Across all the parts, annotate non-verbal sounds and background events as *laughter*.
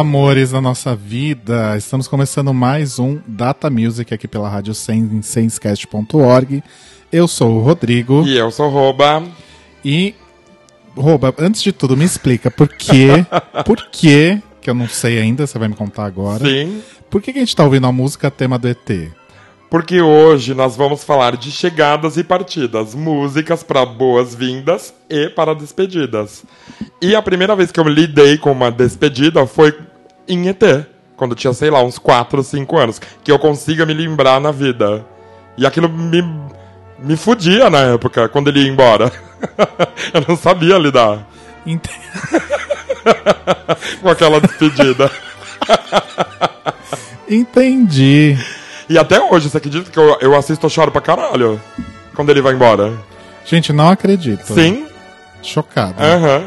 amores da nossa vida! Estamos começando mais um Data Music aqui pela rádio senscast.org. Eu sou o Rodrigo E eu sou o Roba. e Roba, antes de tudo, me explica por quê, *laughs* por quê, que eu não sei ainda, você vai me contar agora. Sim. Por que, que a gente tá ouvindo a música tema do ET? Porque hoje nós vamos falar de chegadas e partidas, músicas para boas-vindas e para despedidas. E a primeira vez que eu lidei com uma despedida foi em ET, quando eu tinha, sei lá, uns 4 ou 5 anos, que eu consiga me lembrar na vida. E aquilo me, me fudia na época, quando ele ia embora. *laughs* eu não sabia lidar Ent- *laughs* com aquela despedida. Entendi. E até hoje, você acredita que eu, eu assisto eu choro pra caralho? Quando ele vai embora. Gente, não acredito. Sim, Chocado. aham.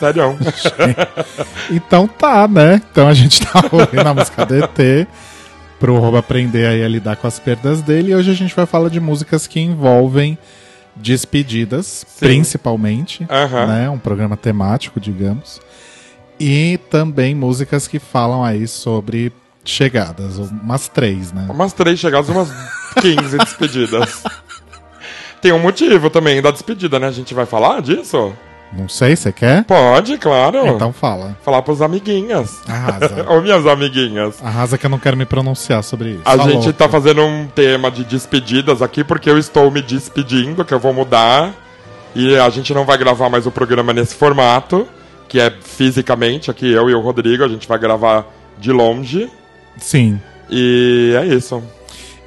Sério. *laughs* Então tá, né? Então a gente tá *laughs* ouvindo a música do ET pro Robo aprender aí a lidar com as perdas dele. E hoje a gente vai falar de músicas que envolvem despedidas, principalmente. Aham. Né? Um programa temático, digamos. E também músicas que falam aí sobre chegadas, umas três, né? Umas três chegadas, umas 15 despedidas. *laughs* Tem um motivo também da despedida, né? A gente vai falar disso? Não sei, você quer? Pode, claro. Então fala. Falar pros amiguinhas. Arrasa. *laughs* Ou minhas amiguinhas. Arrasa que eu não quero me pronunciar sobre isso. A gente tá fazendo um tema de despedidas aqui porque eu estou me despedindo, que eu vou mudar. E a gente não vai gravar mais o programa nesse formato, que é fisicamente, aqui eu e o Rodrigo, a gente vai gravar de longe. Sim. E é isso.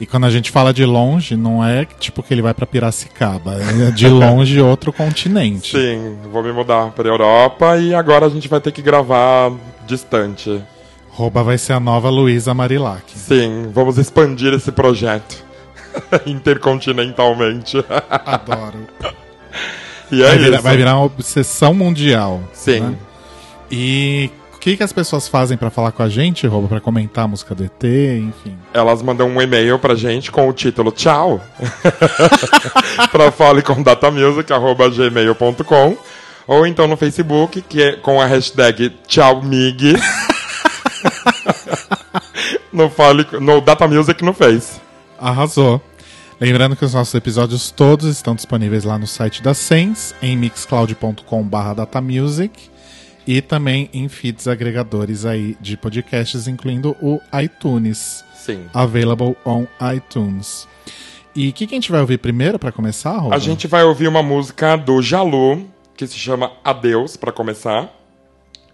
E quando a gente fala de longe, não é tipo que ele vai pra Piracicaba, é de longe *laughs* outro continente. Sim, vou me mudar pra Europa e agora a gente vai ter que gravar distante. Rouba vai ser a nova Luísa Marilac. Sim, vamos expandir esse projeto *laughs* intercontinentalmente. Adoro. *laughs* e é vai, virar, isso. vai virar uma obsessão mundial. Sim. né? E que, que as pessoas fazem pra falar com a gente, Rouba? Pra comentar a música do ET, enfim. Elas mandam um e-mail pra gente com o título Tchau *laughs* pra falecomdatamusic.gmail.com ou então no Facebook, que é com a hashtag TchauMig *laughs* no, fale, no Data Music no Face. Arrasou. Lembrando que os nossos episódios todos estão disponíveis lá no site da Sens, em mixcloud.com.br datamusic e também em feeds agregadores aí de podcasts, incluindo o iTunes, Sim. available on iTunes. E o que, que a gente vai ouvir primeiro para começar, Rob? A gente vai ouvir uma música do Jalu, que se chama Adeus, pra começar.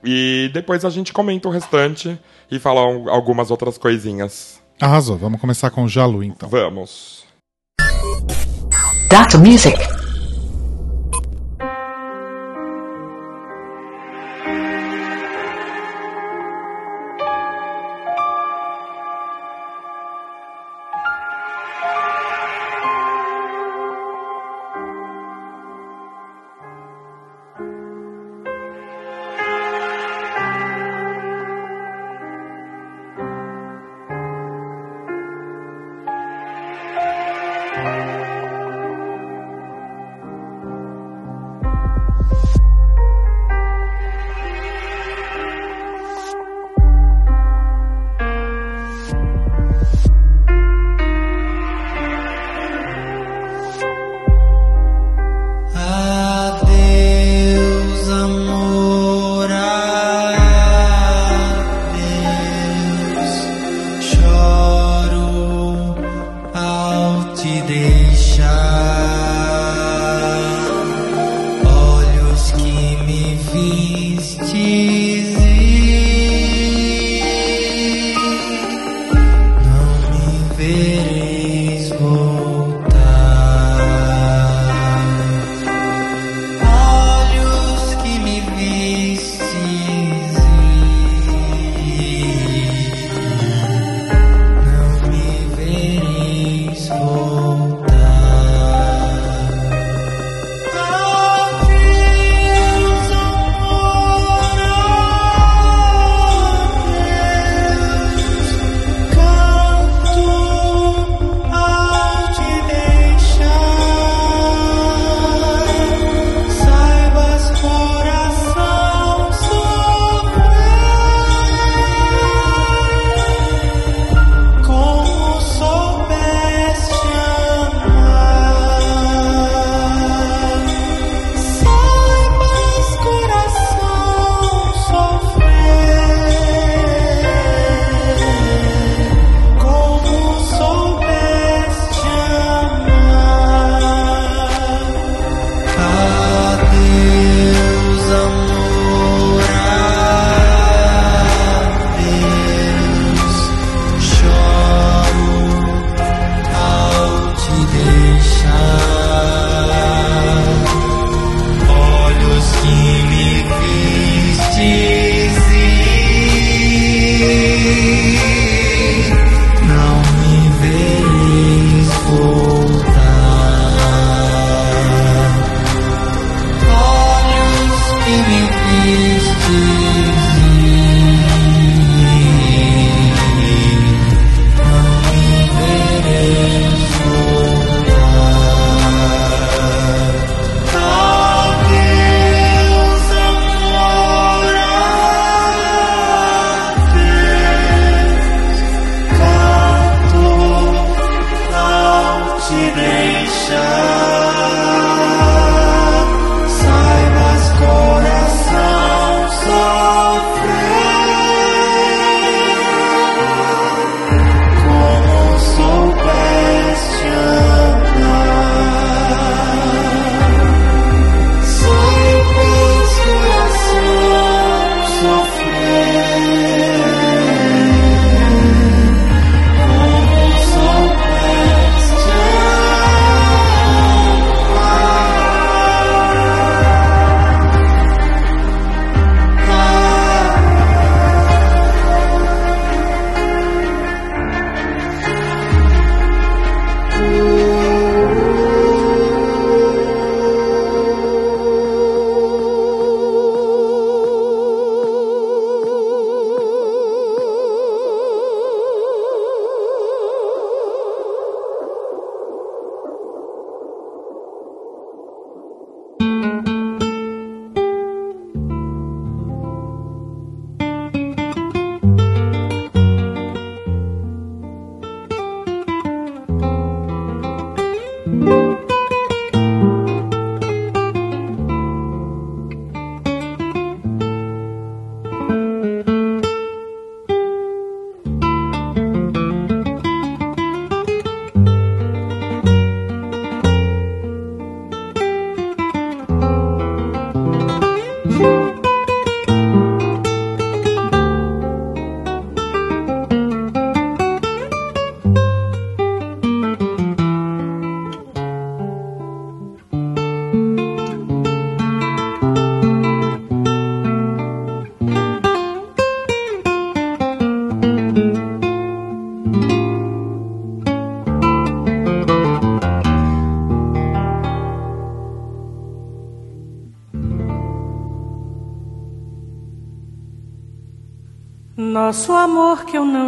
E depois a gente comenta o restante e fala um- algumas outras coisinhas. Arrasou. Vamos começar com o Jalu, então. Vamos. Data Music.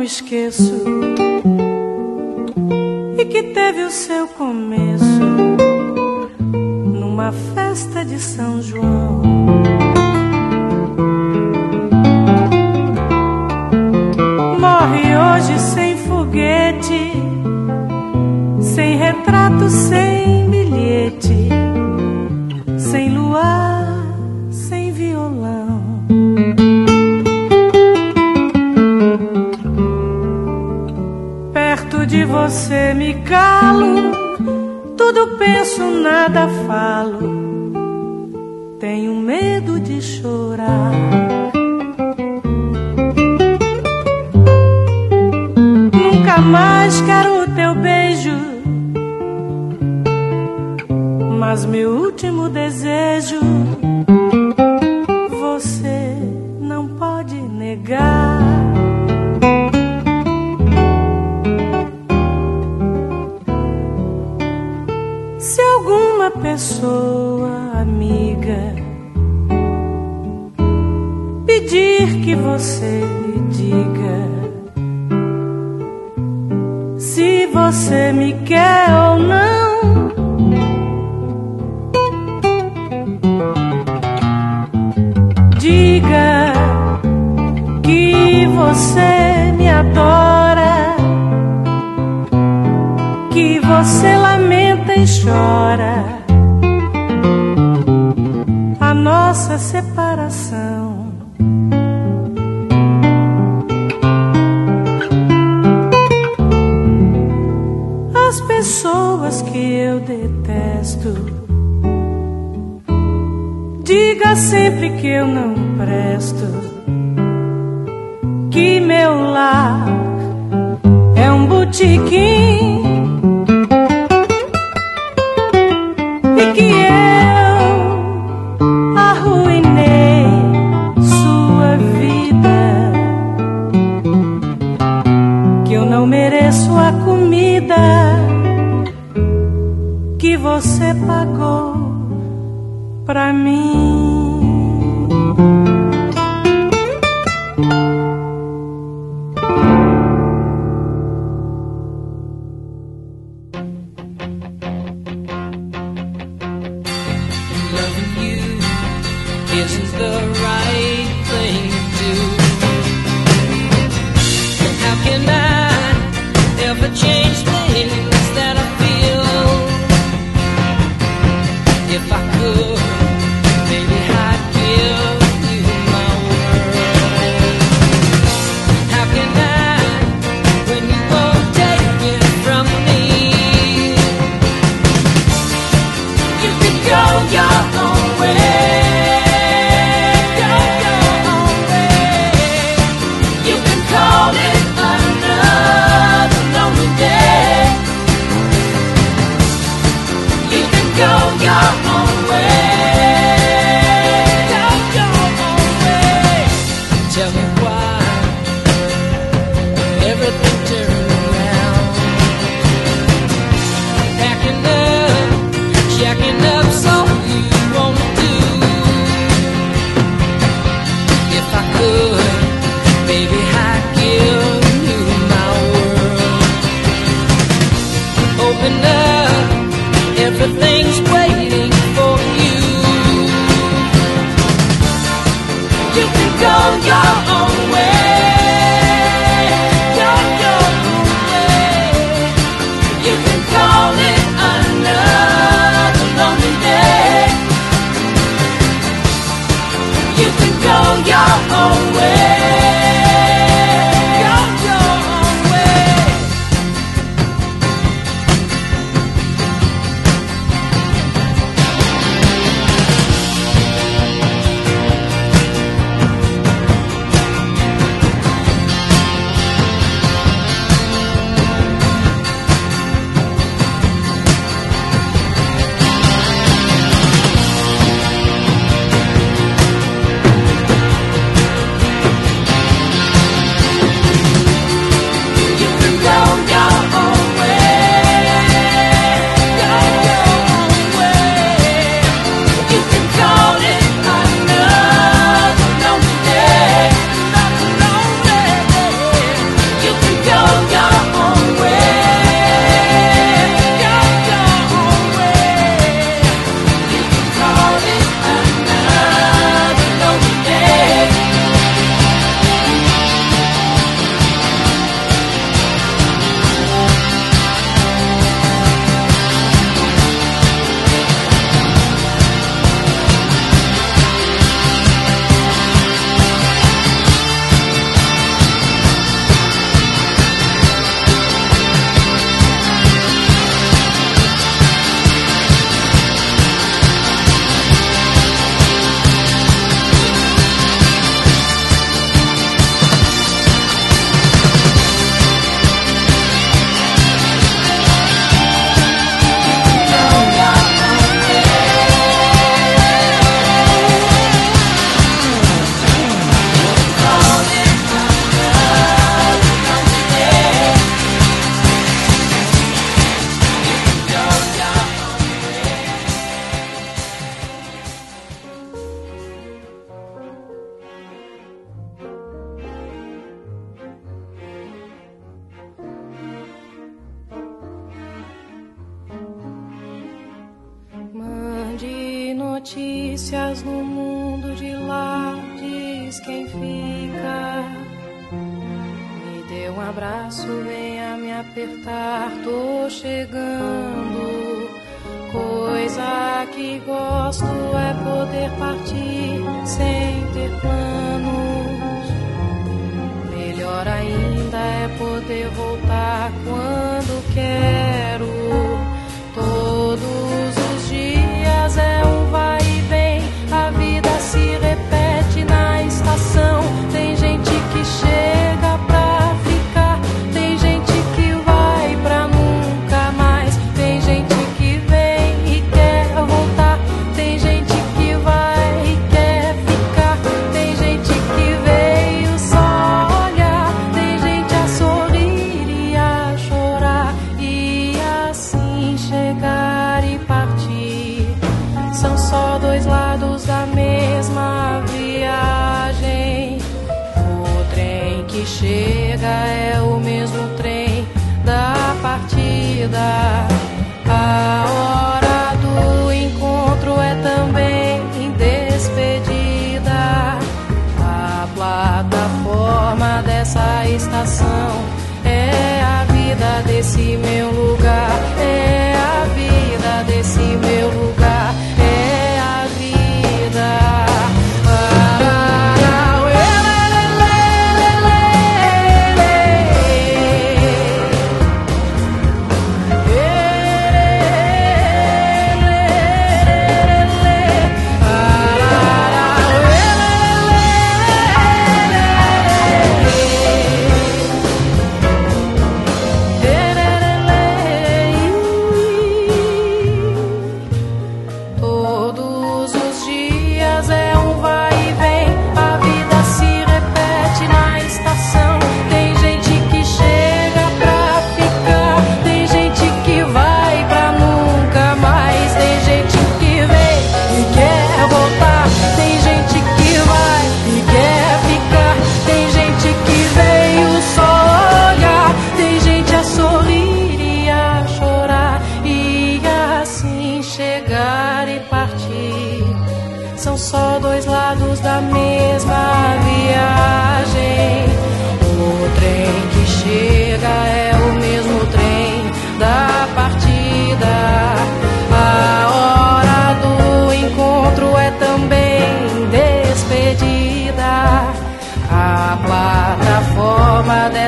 esqueço. você lamenta e chora a nossa separação. As pessoas que eu detesto, diga sempre que eu não presto, que meu lar é um botiquim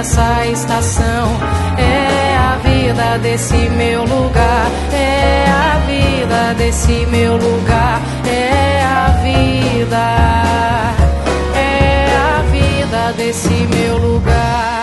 dessa estação é a vida desse meu lugar. É a vida desse meu lugar. É a vida. É a vida desse meu lugar.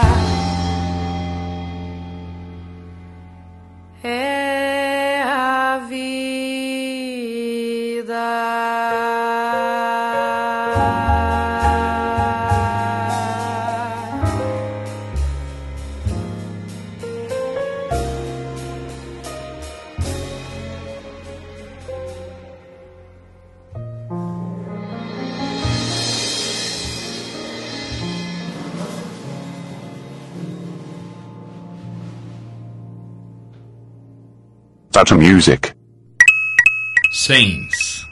Data Music. Saints.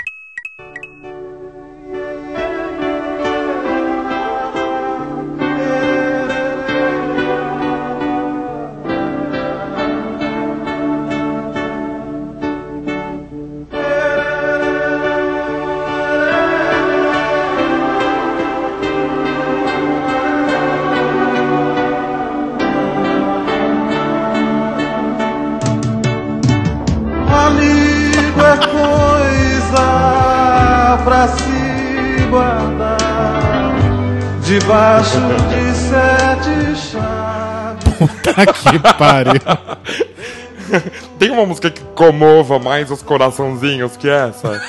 Debaixo de sete chaves. Aqui pariu. *laughs* Tem uma música que comova mais os coraçãozinhos que essa?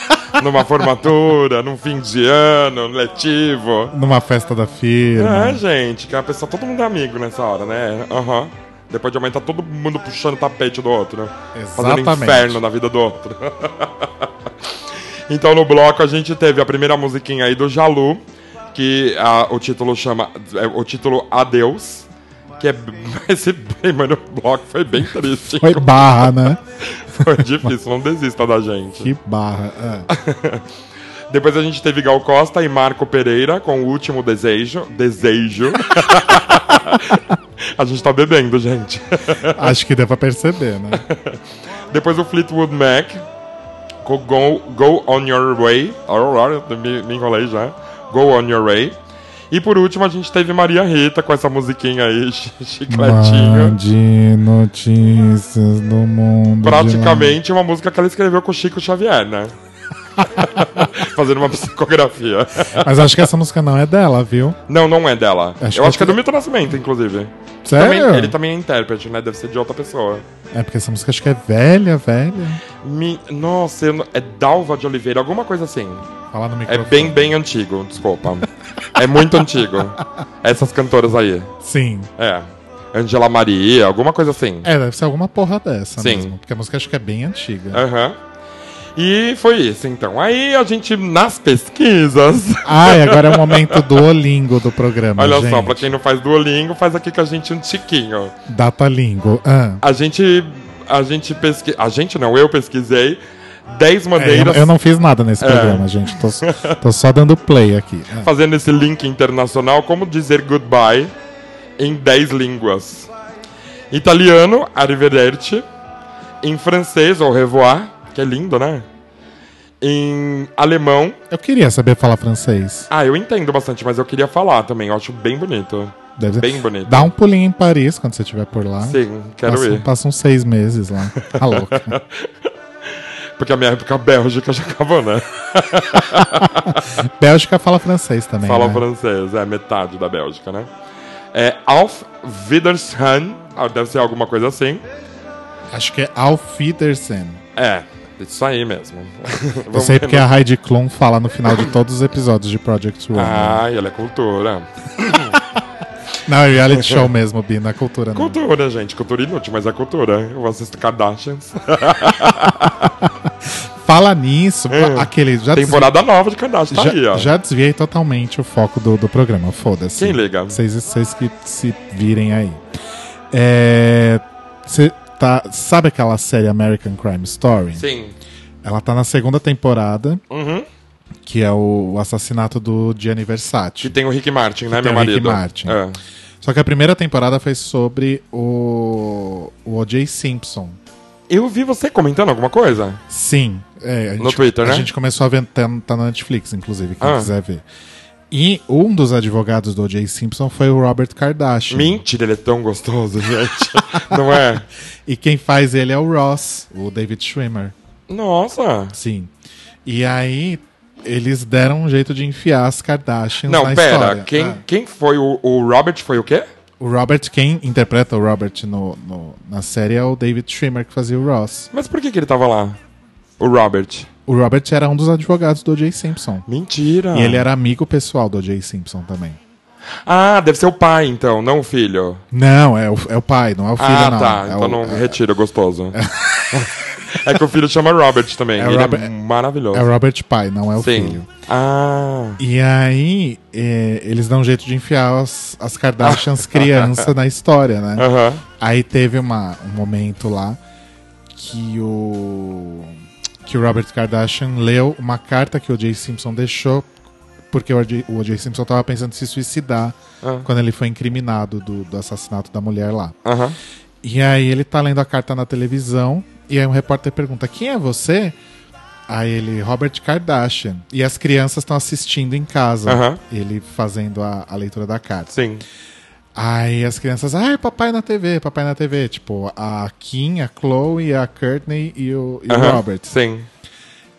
Numa formatura, num fim de ano, letivo. Numa festa da firma. É, gente, que a pessoa, todo mundo é amigo nessa hora, né? Aham. Depois de aumentar todo mundo puxando o tapete do outro. Fazendo Exatamente. inferno na vida do outro. *laughs* então no bloco a gente teve a primeira musiquinha aí do Jalu, que ah, o título chama. é, o título Adeus. Que é. *laughs* Esse primeiro bloco foi bem triste. Foi barra, né? *laughs* Foi difícil, não desista da gente. Que barra. é. *laughs* Depois a gente teve Gal Costa e Marco Pereira com o último desejo. Desejo. a gente tá bebendo, gente. Acho que deu pra perceber, né? Depois o Fleetwood Mac com Go, Go On Your Way. Me, me enrolei já. Go On Your Way. E por último a gente teve Maria Rita com essa musiquinha aí, chi- *laughs* chicletinho. Mande notícias do mundo. Praticamente uma música que ela escreveu com o Chico Xavier, né? *laughs* Fazendo uma psicografia. Mas acho que essa música não é dela, viu? Não, não é dela. Acho Eu que acho que é é- do Milton Nascimento, inclusive. Sério? Também- ele também é intérprete, né? Deve ser de outra pessoa. É porque essa música acho que é velha, velha. Mi- Nossa, eu não- é Dalva de Oliveira, alguma coisa assim. Fala no É microfone. bem, bem antigo, desculpa. é muito antigo. Essas cantoras aí. Sim. É. Angela Maria, alguma coisa assim. É, deve ser alguma porra dessa Sim. mesmo. Porque a música acho que é bem antiga. Aham. E foi isso, então. Aí a gente, nas pesquisas. Ai, *laughs* agora é o momento do Olingo do programa, Olha gente. só, pra quem não faz Duolingo, faz aqui com a gente um tiquinho. Datalingo. Ah. A gente. A gente pesquisa. A gente não, eu pesquisei 10 É, eu, maneiras. eu não fiz nada nesse É. programa, gente. Tô, tô só dando play aqui. Ah. fazendo esse link internacional, como dizer goodbye em 10 línguas. Italiano, arrivederci. Em francês, au revoir, que é lindo, né? Em alemão, Eu queria saber falar francês. ah, eu entendo bastante, mas eu queria falar também, eu acho bem bonito. Deve ser. Bem bonito. Dá um pulinho em Paris quando você estiver por lá. Sim, quero passa, ir. Passa uns seis meses lá. Tá louca. *laughs* Porque a minha época Bélgica já acabou, né? *laughs* Bélgica fala francês também. Fala né? francês, é metade da Bélgica, né? É Auf Wiedersehen, ah, deve ser alguma coisa assim. Acho que é Alf Wiedersehen. É, isso aí mesmo. *laughs* Eu sei porque a Heidi Klum fala no final de todos os episódios de Project Runway. Ah, ela é cultura. *laughs* Não, é reality show mesmo, Bi, não é cultura não. Cultura, gente. Cultura inútil, mas é cultura. Eu assisto Kardashians. *laughs* Fala nisso, É. aquele... Já Temporada nova de Kardashian. Tá já, aí, ó. já desviei totalmente o foco do, do programa, foda-se. Quem liga? Vocês, vocês que se virem aí. É, cê tá, sabe aquela série American Crime Story? Sim. Ela tá na segunda temporada, Uhum. que é o, assassinato do Gianni Versace. Que tem o Rick Martin, né, tem meu o Rick marido? Martin. É. Só que a primeira temporada foi sobre o, o O.J. Simpson. Eu vi você comentando alguma coisa. Sim. é, a No gente- Twitter, A né? gente começou a ver, tá, tá na Netflix, inclusive, quem Ah. quiser ver. E um dos advogados do O.J. Simpson foi o Robert Kardashian. Mentira, ele é tão gostoso, *laughs* gente. Não é? E quem faz ele é o Ross, o David Schwimmer. Nossa. Sim. E aí, eles deram um jeito de enfiar as Kardashians Não, na pera. história. Quem, Ah. quem foi o, o Robert? Foi o quê? O Robert, quem interpreta o Robert no, no- na série é o David Schwimmer, que fazia o Ross. Mas por que, que ele tava lá? O Robert. O Robert era um dos advogados do O.J. Simpson. Mentira. E ele era amigo pessoal do O.J. Simpson também. Ah, deve ser o pai, então, não o filho. Não, é o, é o pai, não é o filho, ah, não. tá. É então o- não é- retira, gostoso. *laughs* é que o filho chama Robert também. É ele Robert- é maravilhoso. É o Robert pai, não é o Sim. filho. Ah. E aí, é, eles dão um jeito de enfiar as, as Kardashians *laughs* criança na história, né? Aham. Aí teve uma, um momento lá que o que o Robert Kardashian leu uma carta que o O.J. Simpson deixou porque o O.J. Simpson estava pensando em se suicidar Ah. quando ele foi incriminado do, do assassinato da mulher lá. Aham. E aí ele tá lendo a carta na televisão e aí um repórter pergunta: "Quem é você?" Aí ele, Robert Kardashian. E as crianças estão assistindo em casa, Aham. ele fazendo a, a leitura da carta. Sim. Aí as crianças, ai, papai na TV, papai na TV. Tipo, a Kim, a Chloe, a Courtney e o, e o Aham. Robert. Sim.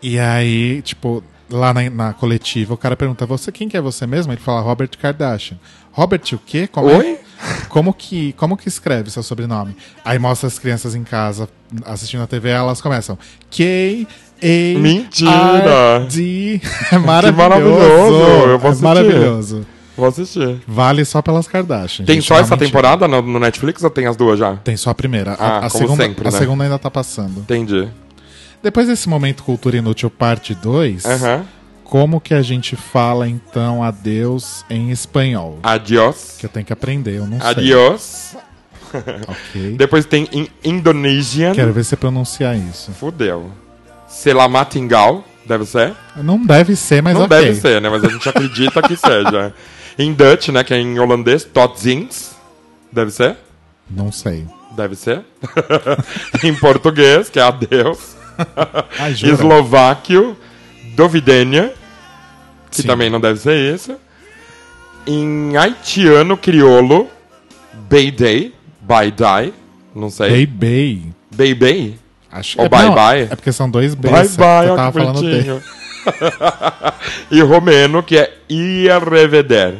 E aí, tipo, lá na, na coletiva, o cara pergunta, você quem que é você mesmo? Ele fala, Robert Kardashian. Robert o quê? Como é- Oi? *laughs* como que, como que escreve seu sobrenome? Aí mostra as crianças em casa assistindo a TV, elas começam K A Mentira! D. *laughs* É maravilhoso. maravilhoso! Eu vou é maravilhoso. Vou assistir. Vale só pelas Kardashian. Tem gente, só essa realmente. temporada no, no Netflix ou tem as duas já? Tem só a primeira. Ah, a, a como segunda, sempre, a né? segunda ainda tá passando. Entendi. Depois desse momento Cultura Inútil parte 2, Aham. como que a gente fala então adeus em espanhol? Adiós. Que eu tenho que aprender, eu não sei. Adiós. *laughs* Ok. Depois tem in Indonesian. Quero ver você pronunciar isso. Fudeu. Selamat tinggal. Deve ser? Não deve ser, mas Não ok. deve ser, né? Mas a gente acredita que *laughs* seja. Em Dutch, né? Que é em holandês. Tot ziens. Deve ser? Não sei. Deve ser. *laughs* em português, que é adeus. Ai, *laughs* jura? Eslováquio. Dovidênia. Que Sim. também não deve ser isso. Em haitiano criolo. Beidei. Bye die. Não sei. Bey Bey. Bey bey. Acho Ou é, bye não, bye. É porque são dois B's. Bye bye, Eu tava que falando D. *laughs* e romeno, que é ia revedere.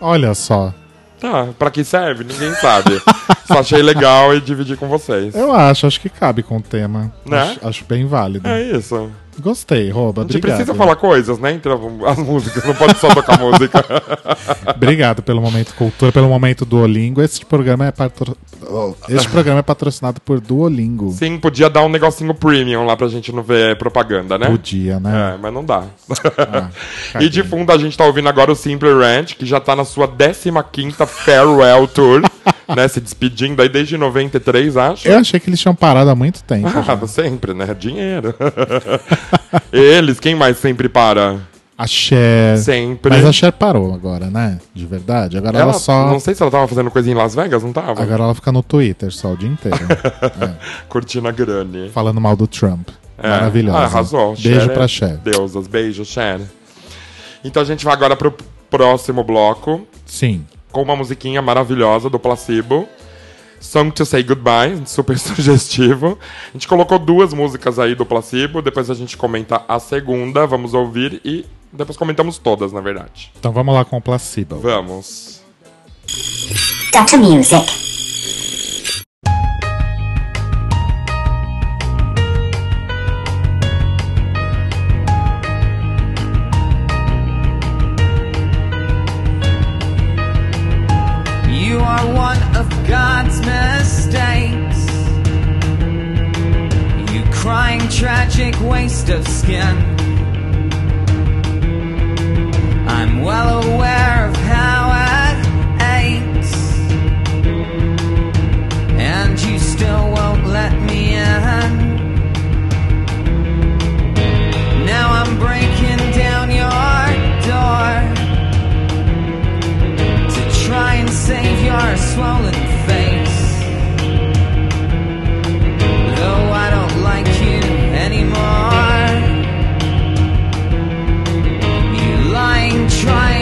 Olha só. Tá, pra que serve? Ninguém sabe. *laughs* Só achei legal e dividi com vocês. Eu acho, acho que cabe com o tema. Né? Acho, acho bem válido. É isso. Gostei, Roba. A gente precisa falar coisas, né? Entre as músicas, não pode só tocar música. *laughs* Obrigado pelo momento cultura, pelo momento Duolingo. Este programa é patro... este programa é patrocinado por Duolingo. Sim, podia dar um negocinho premium lá pra gente não ver propaganda, né? Podia, né? É, mas não dá. Ah, *laughs* e de fundo a gente tá ouvindo agora o Simple Ranch, que já tá na sua 15ª Farewell Tour, *laughs* né? Se despedindo aí desde 93, acho. Eu achei que eles tinham parado há muito tempo. Ah, *laughs* sempre, né? Dinheiro. *laughs* Eles, quem mais sempre para? A Cher. Sempre. Mas a Cher parou agora, né? De verdade. Agora ela, Ela, só. Não sei se ela tava fazendo coisa em Las Vegas, não tava? Agora ela fica no Twitter só o dia inteiro. *laughs* Curtindo a grane. falando mal do Trump. É. Maravilhosa. Ah, arrasou. Beijo Cher é pra Cher. Deusas, beijo, Cher. Então a gente vai agora pro próximo bloco Sim. Com uma musiquinha maravilhosa do Placebo. Song to Say Goodbye, *laughs* super sugestivo. A gente colocou duas músicas aí do Placebo, depois a gente comenta a segunda, vamos ouvir e depois comentamos todas, na verdade. Então vamos lá com o Placebo. Vamos. Dr. Music. Tragic waste of skin. I'm well aware of how it aches. And you still won't let me in. Now I'm breaking down your door to try and save your swollen trying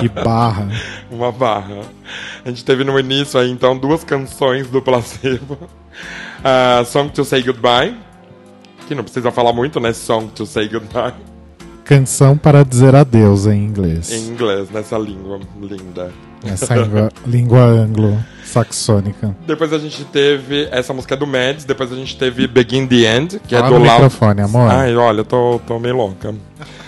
Que barra. *laughs* Uma barra. A gente teve no início aí, então, duas canções do Placebo. Ah, Song to Say Goodbye, que não precisa falar muito, né? Song to Say Goodbye, Canção para dizer adeus em inglês. em inglês, nessa língua linda. Essa língua, *laughs* língua anglo-saxônica. Depois a gente teve essa música é do Mads, depois a gente teve Begin the End, que Fala é do no Loud. microfone, amor. Ai, olha, eu tô, tô meio louca.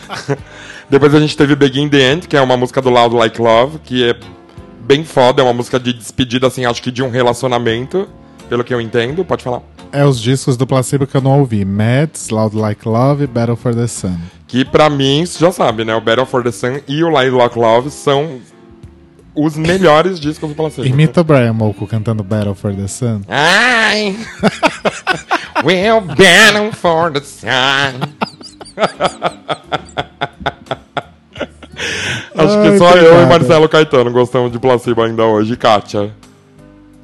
*laughs* depois a gente teve Begin the End, que é uma música do Loud Like Love, que é bem foda, é uma música de despedida, assim, acho que de um relacionamento, pelo que eu entendo. Pode falar. É os discos do Placebo que eu não ouvi. Mads, Loud Like Love e Battle for the Sun. Que pra mim, você já sabe, né? O Battle for the Sun e o Loud Like Love são os melhores *laughs* discos do Placebo. Imita o Brian Molko cantando Battle for the Sun. Ai! *laughs* we'll battle for the sun. *laughs* Acho Ai, que só eu e Marcelo Caetano gostamos de placebo ainda hoje, e Kátia.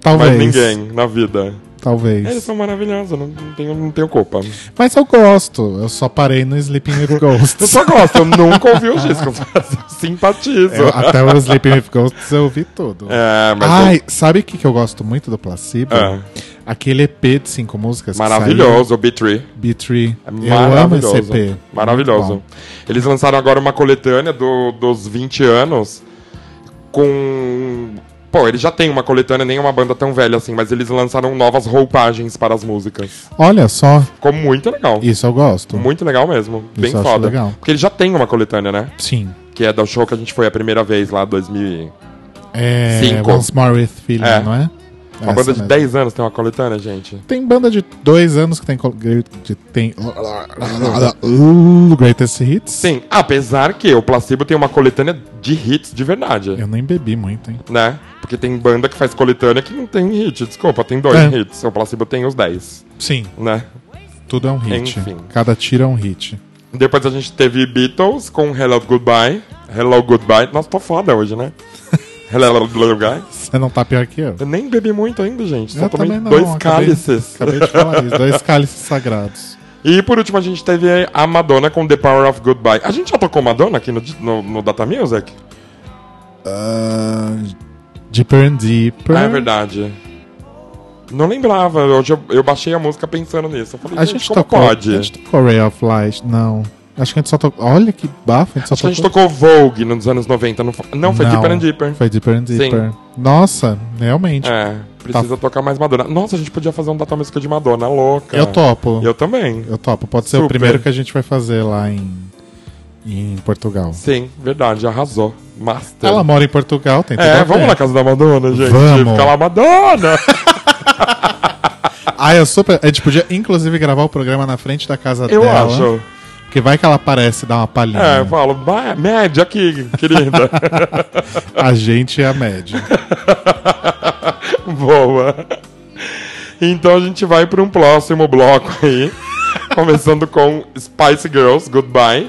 Talvez. mais ninguém na vida. Talvez. Eles são maravilhosos, não, não, tenho, não tenho culpa. Mas eu gosto. Eu só parei no Sleeping with Eu Ghosts. só gosto, eu nunca ouvi os discos, mas eu simpatizo. Eu- até o Sleeping with Ghosts eu ouvi tudo. É, mas Ai, sabe o que, que eu gosto muito do Placebo? É. Aquele EP de cinco músicas. maravilhoso, o B3. saiu, B3. É eu amo maravilhoso. esse EP. Maravilhoso. Eles lançaram agora uma coletânea do- dos 20 anos com. Pô, eles já têm uma coletânea, nem uma banda tão velha assim, mas eles lançaram novas roupagens para as músicas. Olha só, Ficou muito legal. isso eu gosto. Muito legal mesmo. Bem eu acho foda. legal. Porque eles já têm uma coletânea, né? Sim. Que é do show que a gente foi a primeira vez lá, 2000. É, Cinco. Once More With Feeling, É. não é? Uma Essa banda de mesmo. 10 anos tem uma coletânea, gente. Tem banda de dois anos que tem. col- tem uh, Greatest Hits. Sim, apesar que o Placebo tem uma coletânea de hits de verdade. Eu nem bebi muito, hein? Né? Porque tem banda que faz coletânea que não tem hit, desculpa, tem dois É. hits. O Placebo tem os 10, Sim, né? tudo é um hit. Enfim. Cada tiro é um hit. Depois a gente teve Beatles com Hello Goodbye. Hello Goodbye. Nossa, tô foda hoje, né? Você não tá pior que eu. Eu nem bebi muito ainda, gente. Só Eu tomei não, dois acabei- cálices. Acabei de falar isso. Dois *laughs* cálices sagrados. E por último a gente teve a Madonna com The Power of Goodbye. A gente já tocou Madonna aqui no, no, no Data Music? Ah, deeper and Deeper. Ah, é verdade. Não lembrava. Hoje eu, eu baixei a música pensando nisso. Eu falei, A gente, gente, como tocou. pode? A gente tocou Ray of Light. Não. Acho que a gente só tocou. Olha que bafo. A gente só Acho que a gente tocou. tocou Vogue nos anos 90. Não, foi- não foi Deeper and Deeper. Foi Deeper and Deeper. Nossa, realmente. É, precisa tocar mais Madonna. Nossa, a gente podia fazer um Data Music de Madonna, louca. Eu topo. Eu também. Eu topo. Pode ser o primeiro que a gente vai fazer lá em, em Portugal. Sim, verdade, arrasou. Master. Ela mora em Portugal, tem É, vamos ver. na casa da Madonna, gente. Vamos. Fica lá, Madonna! *laughs* Ah, eu super. A gente podia, inclusive, gravar o programa na frente da casa Eu dela. acho. Porque vai que ela aparece e dá uma palhinha. É, eu falo, vai, média aqui, querida. *laughs* A gente é a média. *laughs* Boa. Então a gente vai para um próximo bloco aí. começando com Spice Girls, Goodbye.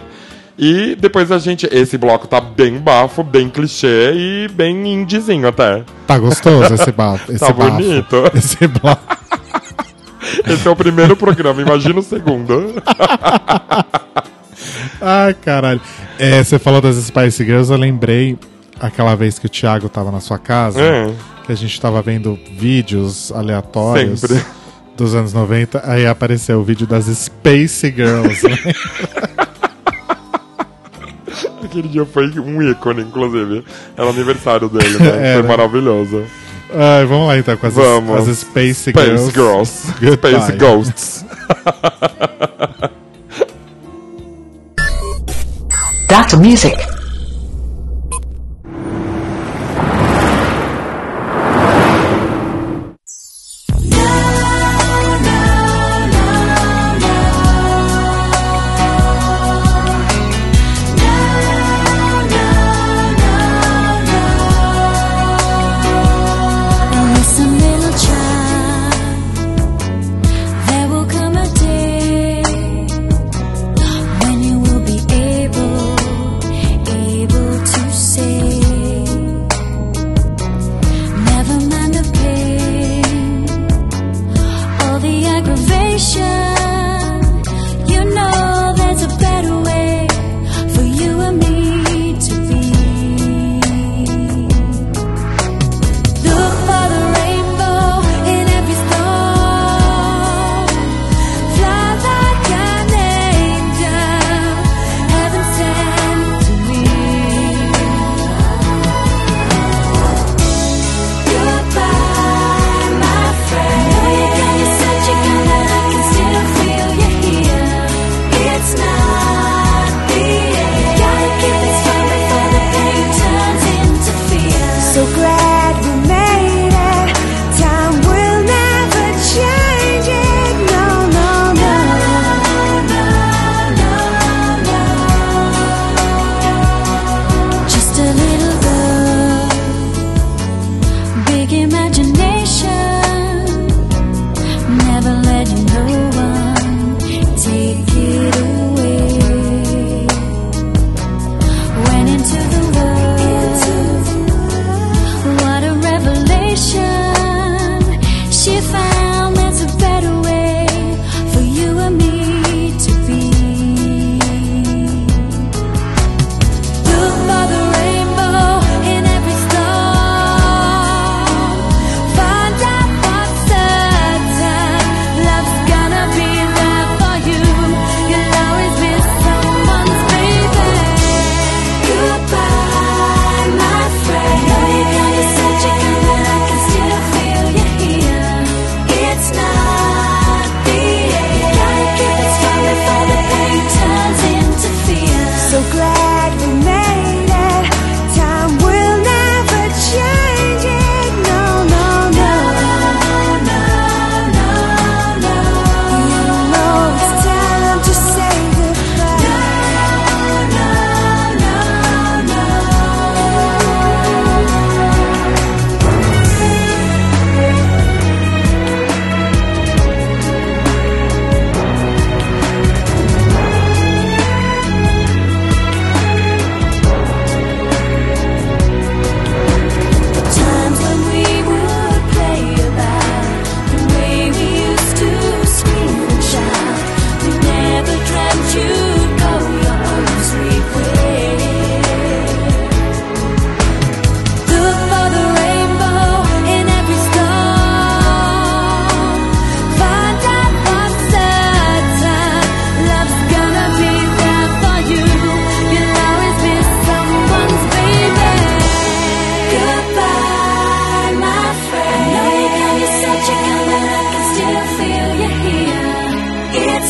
E depois a gente. Esse bloco tá bem bafo, bem clichê e bem indiezinho até. Tá gostoso esse bafo. *laughs* Esse Tá bafo. bonito. Esse bafo. *laughs* Esse é o primeiro programa, imagina o segundo. *laughs* Ai, caralho. É, você falou das Spice Girls, eu lembrei aquela vez que o Thiago tava na sua casa, É. que a gente tava vendo vídeos aleatórios Sempre. dos anos 90, aí apareceu o vídeo das Space Girls. né? *laughs* Aquele dia foi um ícone, inclusive. Era o aniversário dele, né? Era. Foi maravilhoso. Ai, vamos lá então com as, Vamos. as Space, Space Girls. Girls. Space Ghosts. Data Music.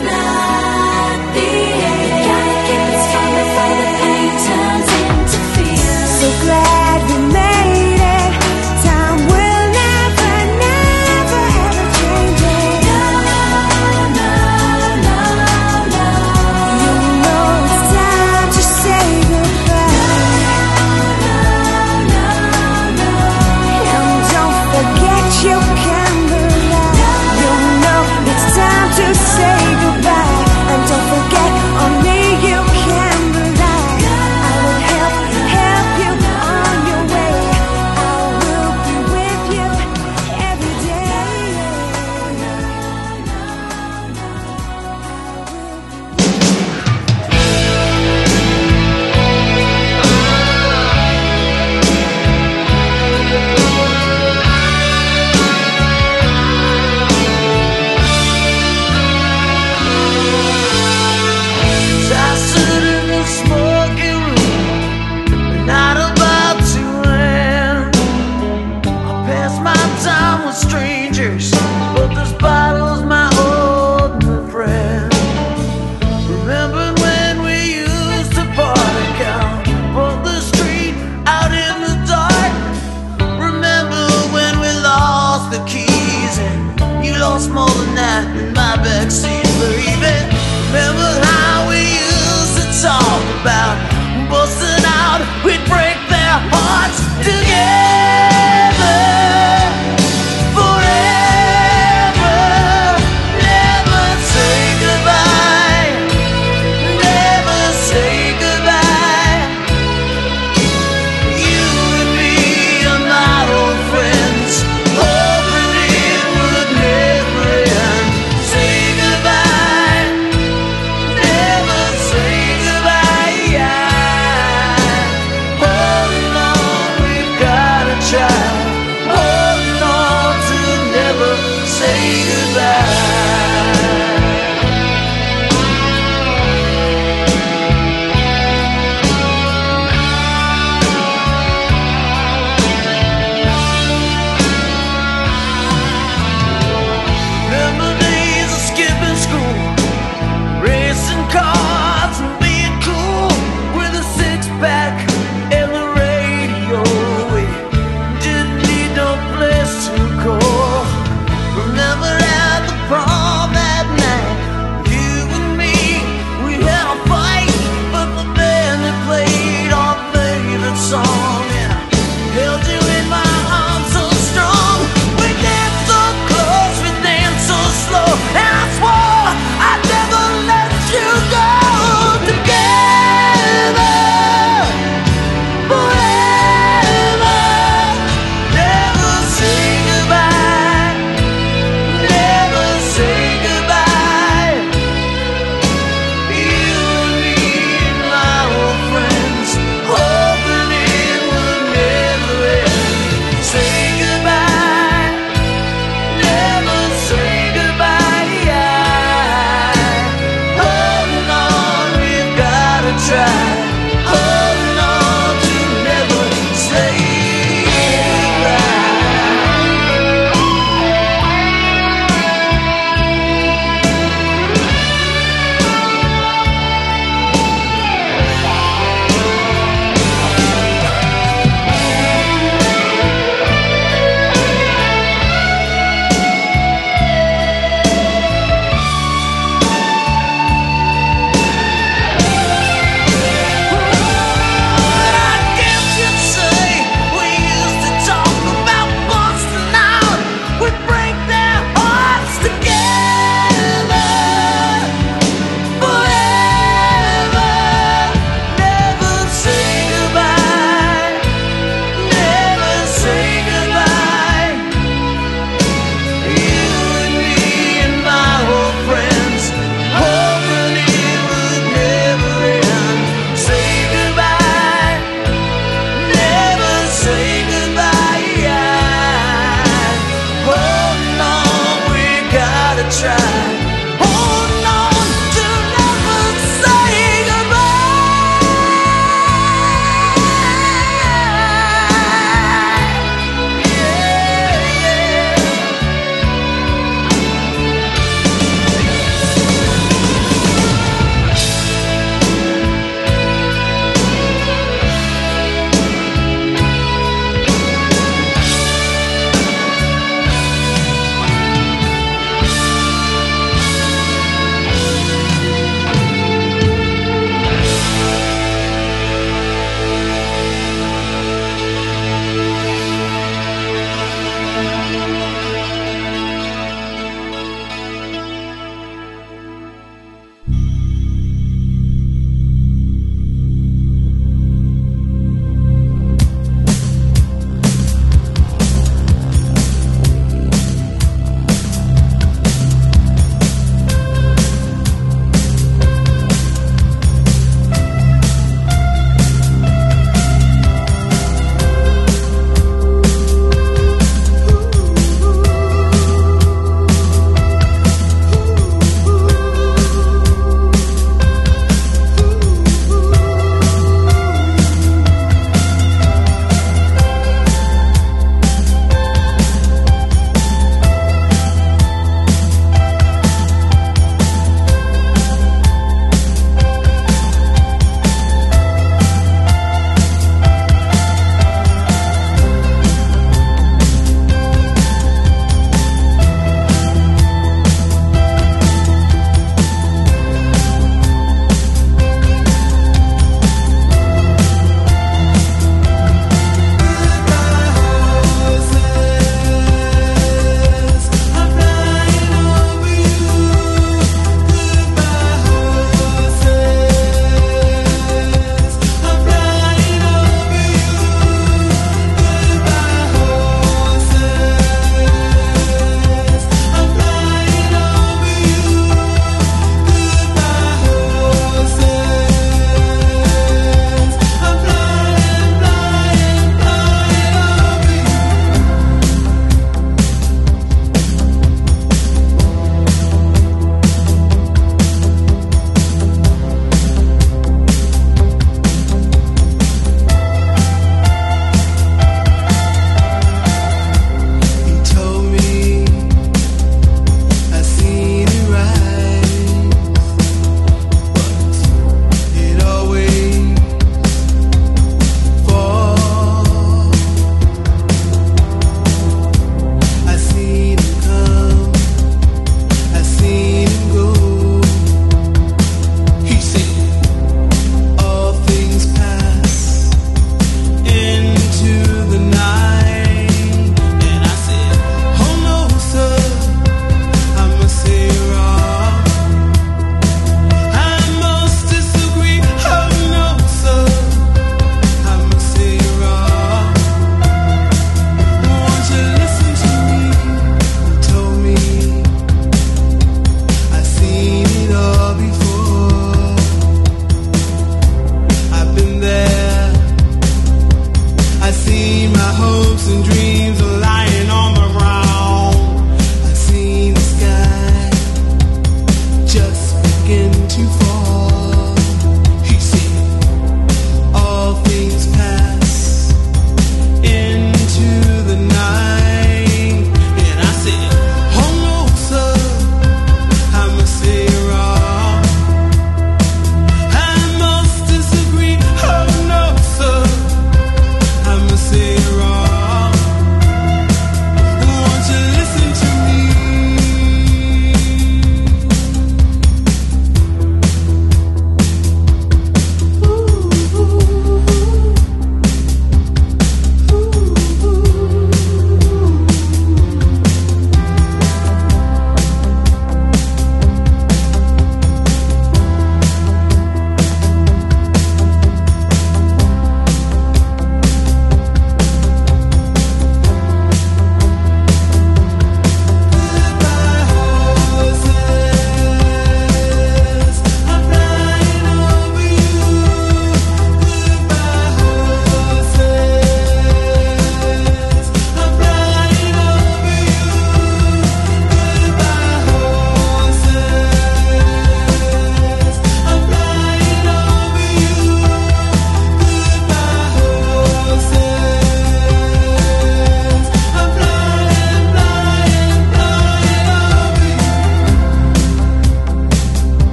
now.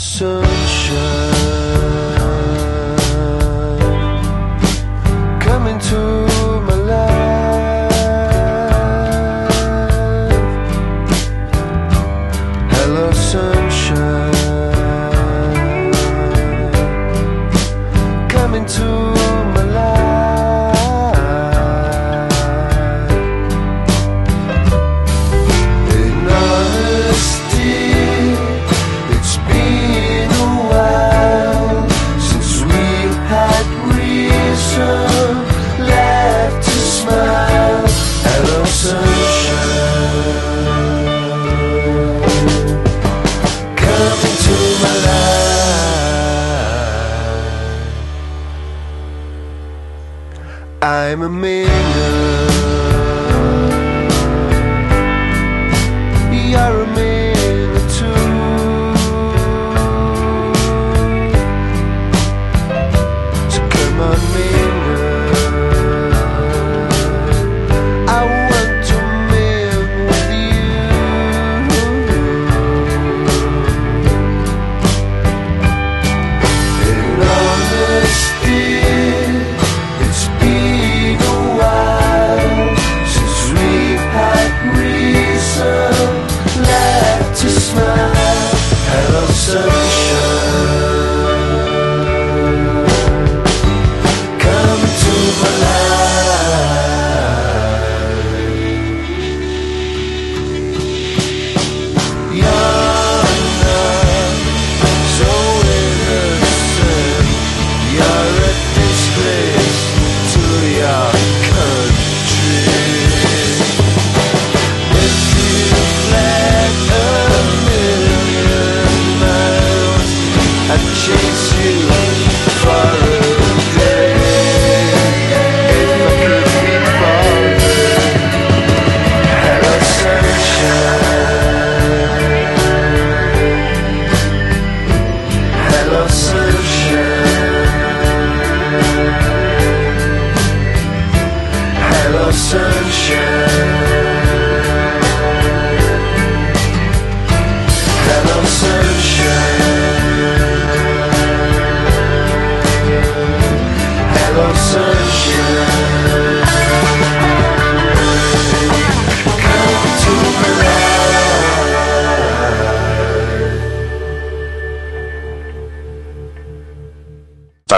Hello,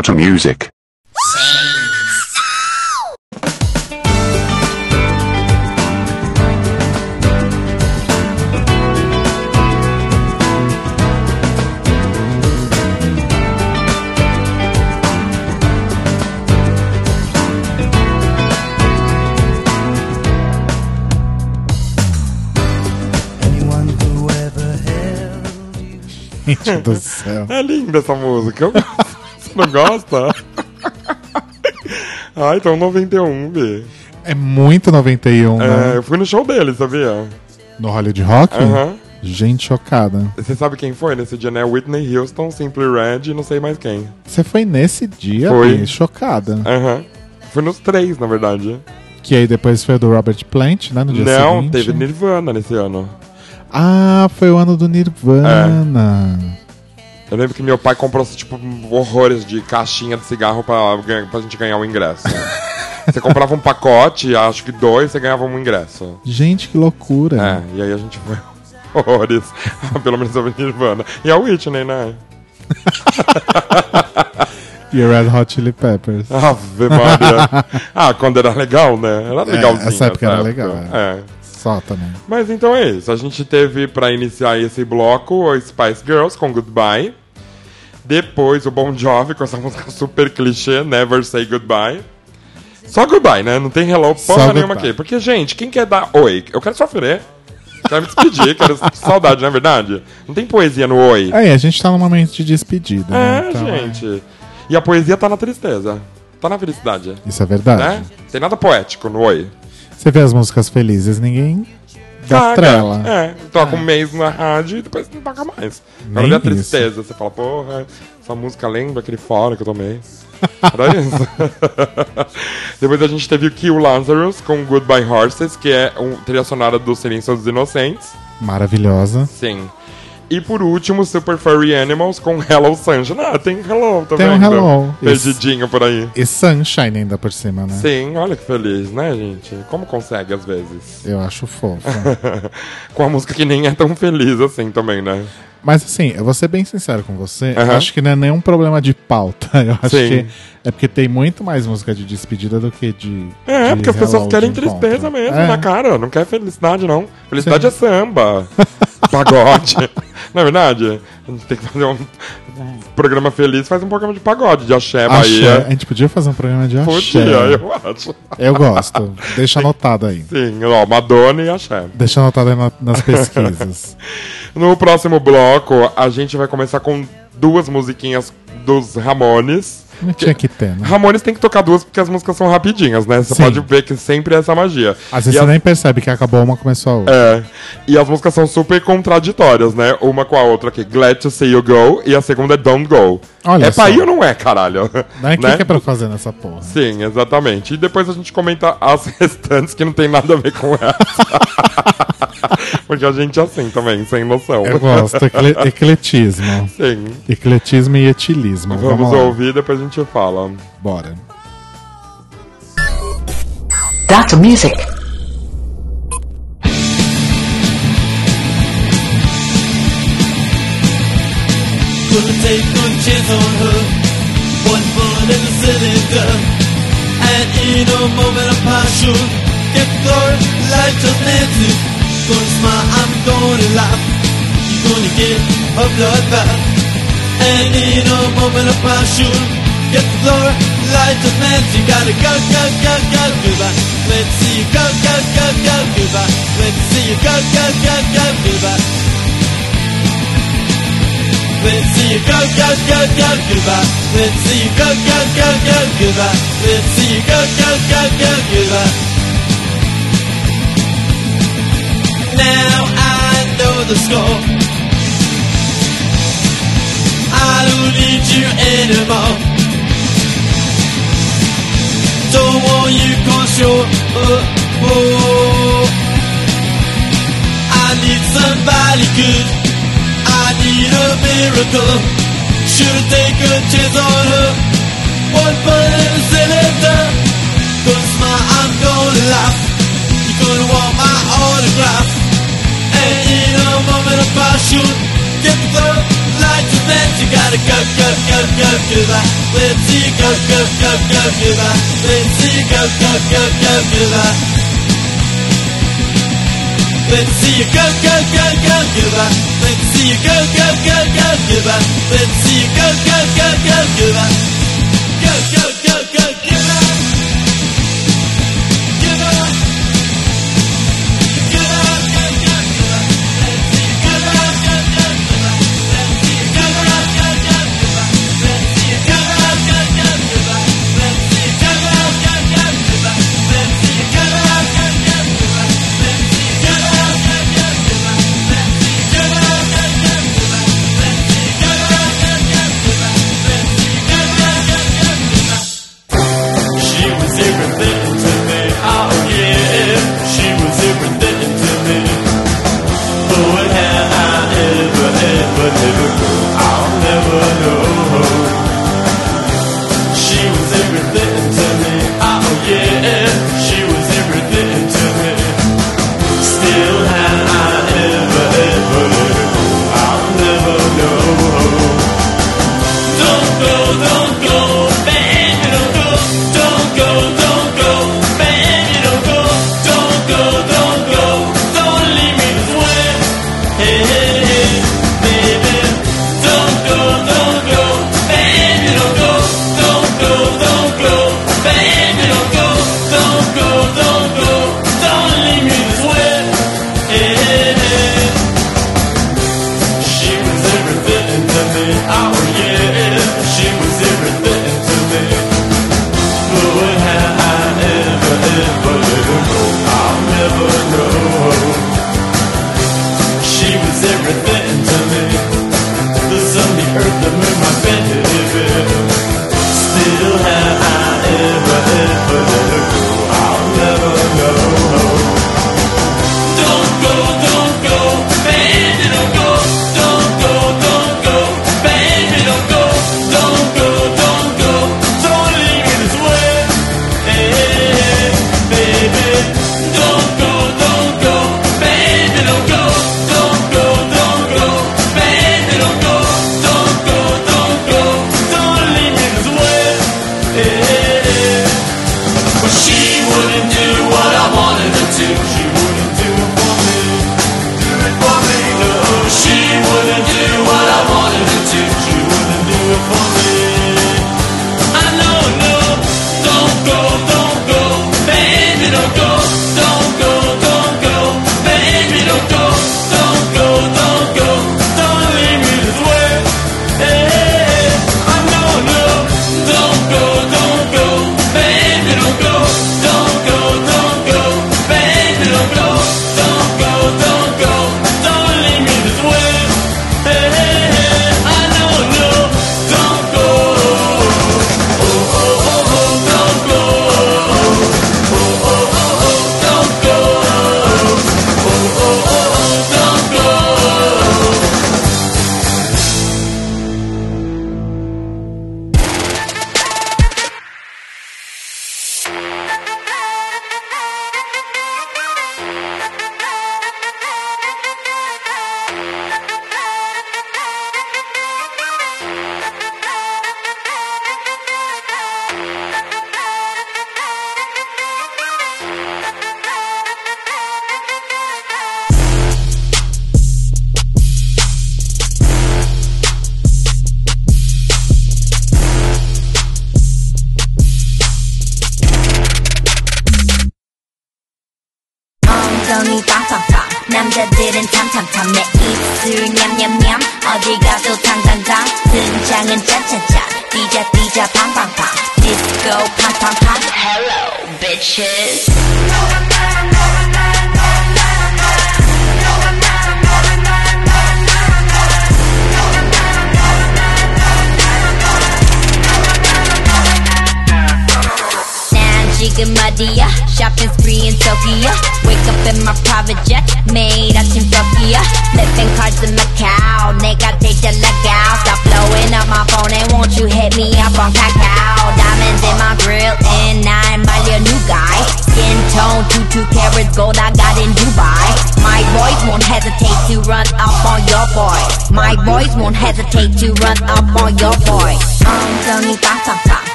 Data Music. Anyone who ever held you. Gente do céu. É linda essa música. Não gosta? Ai, *laughs* então 91, B. É muito 91, É, né? eu fui no show dele, sabia? No Hollywood Rock? Aham. Gente chocada. Você sabe quem foi nesse dia, né? Whitney Houston, Simply Red e não sei mais quem. Você foi nesse dia, Foi. Bi, chocada. Aham. Fui nos três, na verdade. Que aí depois foi o do Robert Plant, né? No dia não, seguinte. teve Nirvana nesse ano. Ah, foi o ano do Nirvana. Eu lembro que meu pai comprou, tipo, horrores de caixinha de cigarro pra, pra gente ganhar o ingresso. *laughs* você comprava um pacote, acho que dois, você ganhava um ingresso. Gente, que loucura. É, e aí a gente foi *laughs* horrores. *laughs* Pelo menos eu vi Nirvana. E a Whitney, né? E Red Hot Chili Peppers. Ave Maria. ah, quando era legal, né? Era É, legalzinho. essa época era essa legal, É. Só também. Mas então é isso. A gente teve pra iniciar esse bloco o Spice Girls com Goodbye. Depois o Bon Jovi com essa música super clichê, Never Say Goodbye. Só goodbye, né? Não tem hello Só porra nenhuma goodbye. aqui. Porque, gente, quem quer dar oi? Eu quero sofrer. Quero me despedir, quero *laughs* saudade, não é verdade? Não tem poesia no oi. Aí, a gente tá num momento de despedida, né? É, Então, gente. E a poesia tá na tristeza. Tá na felicidade. Isso é verdade. Né? Tem nada poético no oi. Você vê as músicas felizes, ninguém dá Caga. trela. É, toca um mês na rádio e depois não toca mais. Agora vê a tristeza. Você fala, porra, essa música lembra aquele fora que eu tomei. Era isso. *laughs* depois a gente teve o Kill Lazarus com Goodbye Horses, que é um trilha sonora do Silêncio dos Inocentes. Maravilhosa. Sim. E por último, Super Furry Animals com Hello Sunshine. Ah, tem Hello também. Tem um Hello. Perdidinho por aí. E Sunshine ainda por cima, né? Sim, olha que feliz, né, gente? Como consegue às vezes? Eu acho fofo. *laughs* com a música que nem é tão feliz assim também, né? Mas assim, eu vou ser bem sincero com você, eu acho que não é nenhum problema de pauta. *laughs* Eu acho Sim. que é porque tem muito mais música de despedida do que de. É, de porque as pessoas querem tristeza encontro. mesmo É. na cara. Não quer felicidade, não. Felicidade Sim. é samba. *laughs* pagode. Não é verdade? A gente tem que fazer um, um programa feliz, faz um programa de pagode, de axé, Axé. Bahia. A gente podia fazer um programa de axé. Podia, eu acho. Eu gosto. Deixa anotado aí. Sim, ó, Madonna e axé. Deixa anotado aí na- nas pesquisas. *laughs* No próximo bloco, a gente vai começar com duas musiquinhas dos Ramones. Não tinha que ter, né? Ramones tem que tocar duas porque as músicas são rapidinhas, né? Você Sim. pode ver que sempre é essa magia. Às vezes E você as- nem percebe que acabou uma começou a outra. É. E as músicas são super contraditórias, né? Uma com a outra aqui. Glad to see you go. E a segunda é Don't Go. Olha é pra só. ir ou não é, caralho? Né? O que, *laughs* Né? que é pra fazer nessa porra? Sim, exatamente. E depois a gente comenta as *laughs* restantes que não tem nada a ver com essa. *laughs* Porque a gente é assim também, sem noção. Eu gosto. Ecle ecletismo. Sim. Ecletismo e etilismo. Vamos, Vamos, ouvir, depois a gente fala. Bora. Data Music. Couldn't take no chance on her. One bullet in the cylinder. And in a moment of passion, get glory like just Nancy. Gonna smile, I'm gonna laugh. You're gonna get a bloodbath. And in a moment of passion, get the glory like just Nancy. Gotta go, go, go, go, goodbye. Let's see you go, go, go, go, goodbye. Let's see you go, go, go, go, goodbye. Let's see you go, go, go, go, goodbye. Let's see you go, go, go, go, goodbye. Let's see you go, go, go, go, goodbye. Now I know the score. I don't need you anymore. Want you you're oh. I need somebody good. I need a miracle. Should've taken a chance on her. One the cylinder. Gonna smile, I'm gonna laugh. You're gonna want my autograph. And in a moment of passion, get the lights and then you gotta go, go, go, go. Let's see you go, go, go, go. Let's see you go, go, go, go. Let's see you go, go, go, go. Let's see you go, go, go, go. Let's see you go, go, go, go, goodbye.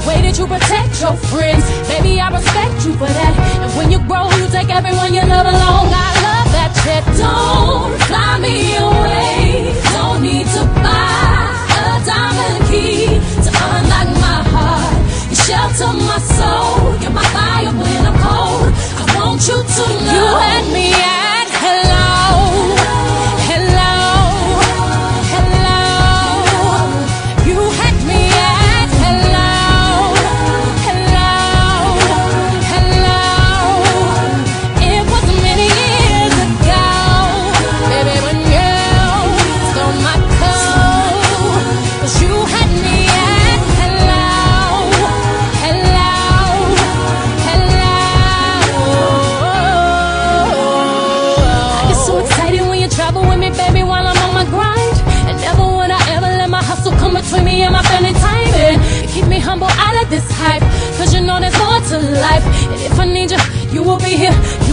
The way that you protect your friends, baby, I respect you for that. And when you grow, you take everyone you love along. I love that shit. Don't fly me away. Don't need to buy a diamond key to unlock my heart. You shelter my soul. You're my fire when I'm cold. I want you to know you let me out. here.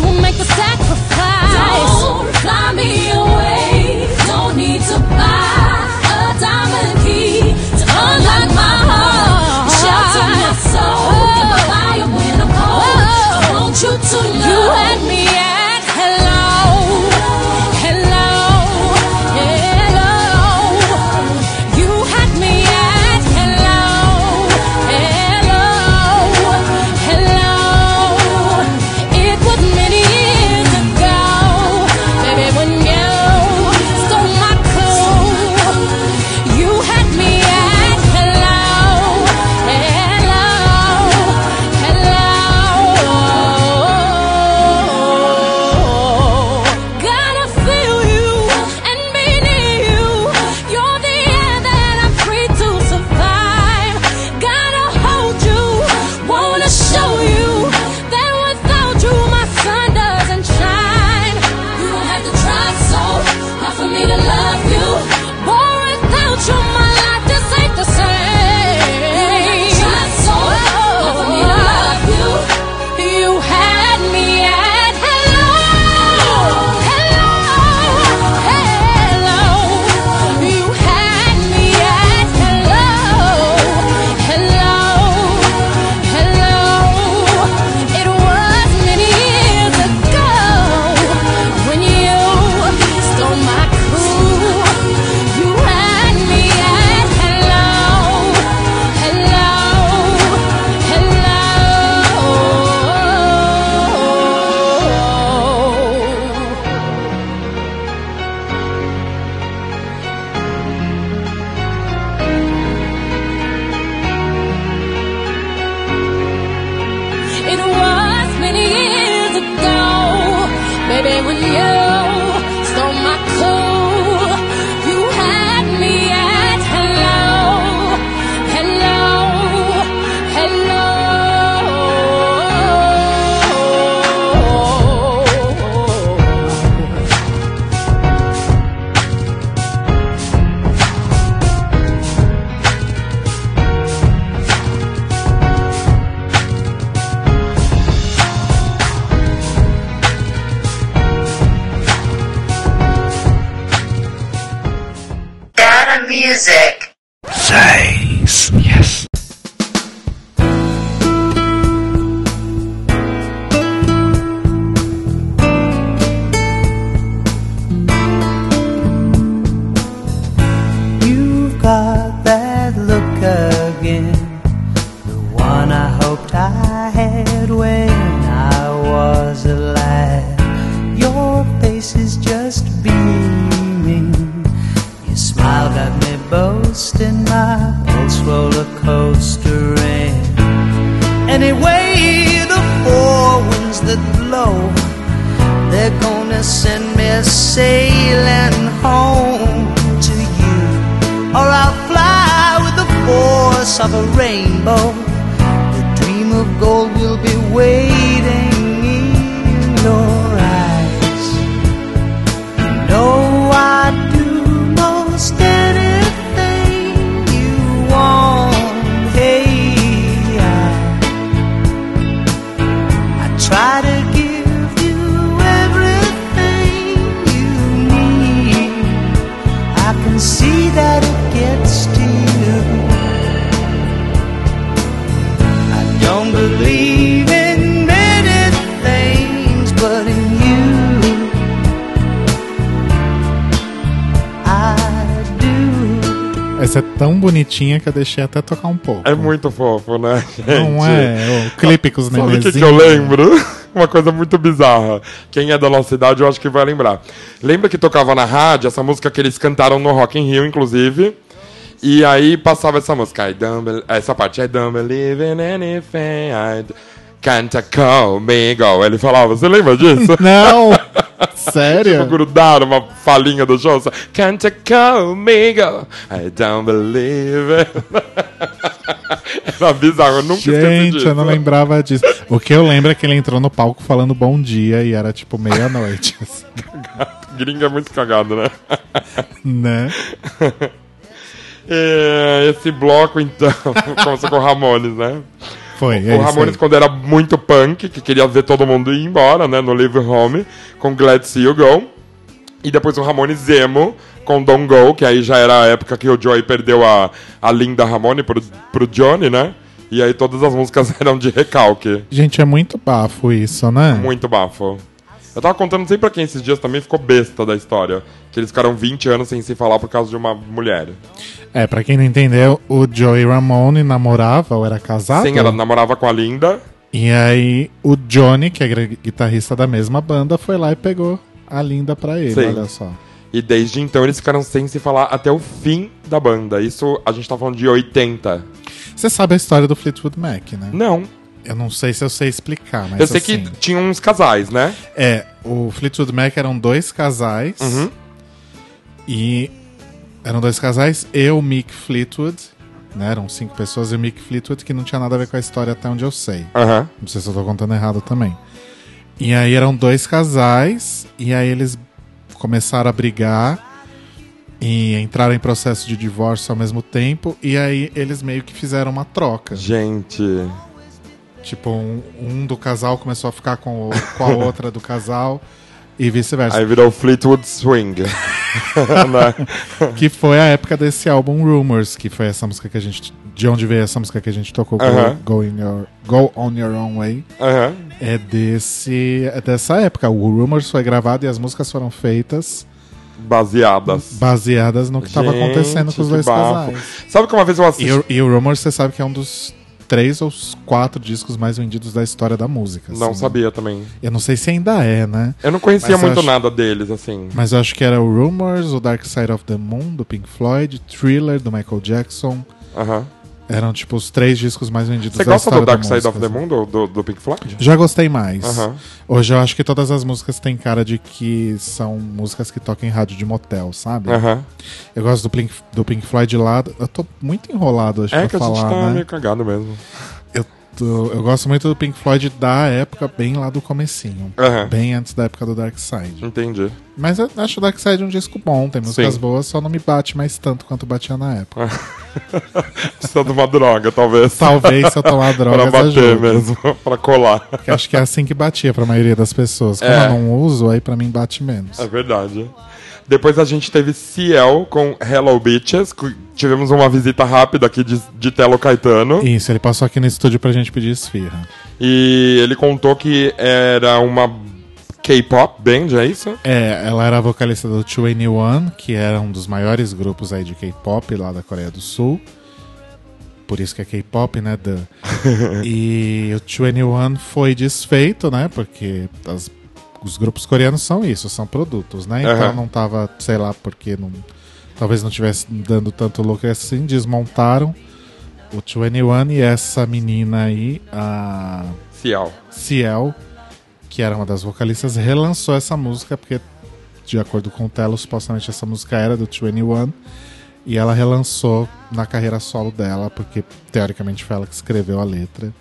Tão bonitinha que eu deixei até tocar um pouco. É muito fofo, né, gente? Não é? O clipe com os Sabe o que, que eu lembro? *laughs* Uma coisa muito bizarra. Quem é da nossa idade, eu acho que vai lembrar. Lembra que tocava na rádio essa música que eles cantaram no Rock in Rio, inclusive? E aí passava essa música. I don't essa parte. I don't believe in anything. I can't call me go. Ele falava, você lembra disso? *laughs* Não! *laughs* Sério? Tipo, grudaram uma falinha do só, Can't call me go. I don't believe it. *laughs* Era bizarro, eu nunca esqueci Gente, disso. eu não lembrava disso. O que eu lembro é que ele entrou no palco falando bom dia e era tipo meia-noite. *laughs* Gringo é muito cagado, né? né? *laughs* É, esse bloco, então, começou com o Ramones, né? Foi, é o Ramones, quando era muito punk, que queria ver todo mundo ir embora, né? No Live Home, com Glad See You Go. E depois o Ramones Emo, com Don't Go, que aí já era a época que o Joey perdeu a, a Linda Ramone pro, pro Johnny, né? E aí todas as músicas *laughs* eram de recalque. Gente, é muito bafo isso, né? Muito bafo. Eu tava contando, não sei pra quem esses dias também ficou besta da história. Que eles ficaram 20 anos sem se falar por causa de uma mulher. É, pra quem não entendeu, o Joey Ramone namorava ou era casado? Sim, ela namorava com a Linda. E aí o Johnny, que é guitarrista da mesma banda, foi lá e pegou a Linda pra ele, Sim. olha só. E desde então eles ficaram sem se falar até o fim da banda. Isso a gente tá falando de 80. Você sabe a história do Fleetwood Mac, né? Não. Eu não sei se eu sei explicar, mas eu sei assim, que tinha uns casais, né? É, o Fleetwood Mac eram dois casais. Uhum. E eram dois casais e o Mick Fleetwood, né? Eram cinco pessoas e o Mick Fleetwood, que não tinha nada a ver com a história até onde eu sei. Aham. Não sei se eu tô contando errado também. E aí eram dois casais, e aí eles começaram a brigar e entraram em processo de divórcio ao mesmo tempo, e aí eles meio que fizeram uma troca. Gente. Tipo, um, um do casal começou a ficar com, o- com a outra do casal e vice-versa. Aí virou Fleetwood Swing. *laughs* Que foi a época desse álbum Rumors, que foi essa música que a gente. De onde veio essa música que a gente tocou, Aham. Go, Go Your- Go On Your Own Way. Aham. É desse. É dessa época. O Rumors foi gravado e as músicas foram feitas Baseadas. baseadas no que estava acontecendo com os dois bafo. casais. Sabe que uma vez eu assisti. E, e o Rumors, você sabe que é um dos três ou os quatro discos mais vendidos da história da música. Não assim. sabia também. Eu não sei se ainda é, né? Eu não conhecia Mas muito acho- nada deles, assim. Mas eu acho que era o Rumors, o Dark Side of the Moon, do Pink Floyd, Thriller, do Michael Jackson. Aham. Eram, tipo, os três discos mais vendidos Você da gosta do da Dark Side of the. Moon, do, do, do Pink Floyd? Já gostei mais. Aham. Hoje eu acho que todas as músicas têm cara de que são músicas que tocam em rádio de motel, sabe? Aham. Eu gosto do Pink, do Pink Floyd lá. Eu tô muito enrolado hoje É pra que a gente tá né? meio cagado mesmo. Eu, tô- eu gosto muito do Pink Floyd da época, bem lá do comecinho. Aham. Bem antes da época do Dark Side. Entendi. Mas eu acho o Dark Side um disco bom, tem músicas Sim. boas, só não me bate mais tanto quanto batia na época. Precisa de uma droga, talvez. Talvez se eu tomar *laughs* drogas pra bater ajude. mesmo, *laughs* pra colar. Que acho que é assim que batia pra maioria das pessoas. Como É. eu não uso, aí pra mim bate menos. É verdade. Depois a gente teve Ciel com Hello Bitches. Tivemos uma visita rápida aqui de, de Telo Caetano. Isso, ele passou aqui no estúdio pra gente pedir esfirra. E ele contou que era uma K-pop band, é isso? É, ela era a vocalista do 2NE1, que era um dos maiores grupos aí de K-pop lá da Coreia do Sul. Por isso que é K-pop, né? duh. *laughs* e o 2NE1 foi desfeito, né? Porque as- os grupos coreanos são isso, são produtos, né? Então Aham. não tava, sei lá, porque não talvez não tivesse dando tanto lucro assim, desmontaram o 21 e essa menina aí, a Ciel. Ciel, que era uma das vocalistas, relançou essa música, porque, de acordo com o Telo, supostamente essa música era do 21. E ela relançou na carreira solo dela, porque teoricamente foi ela que escreveu a letra.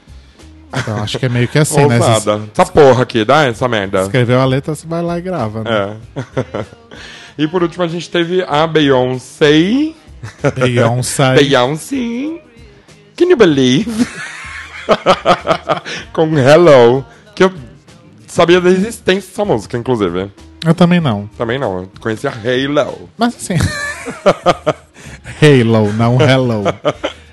Então acho que é meio que assim, né? Ousada. Essa porra aqui, dá essa merda. escreveu a letra, você vai lá e grava, né? É. *laughs* e por último a gente teve a Beyoncé. Beyoncé. *laughs* Beyoncé. Can you believe? *laughs* Com Hello. Que eu sabia da existência dessa música, inclusive. Eu também não. Também não, eu conhecia Halo. Mas assim. Halo, não Hello.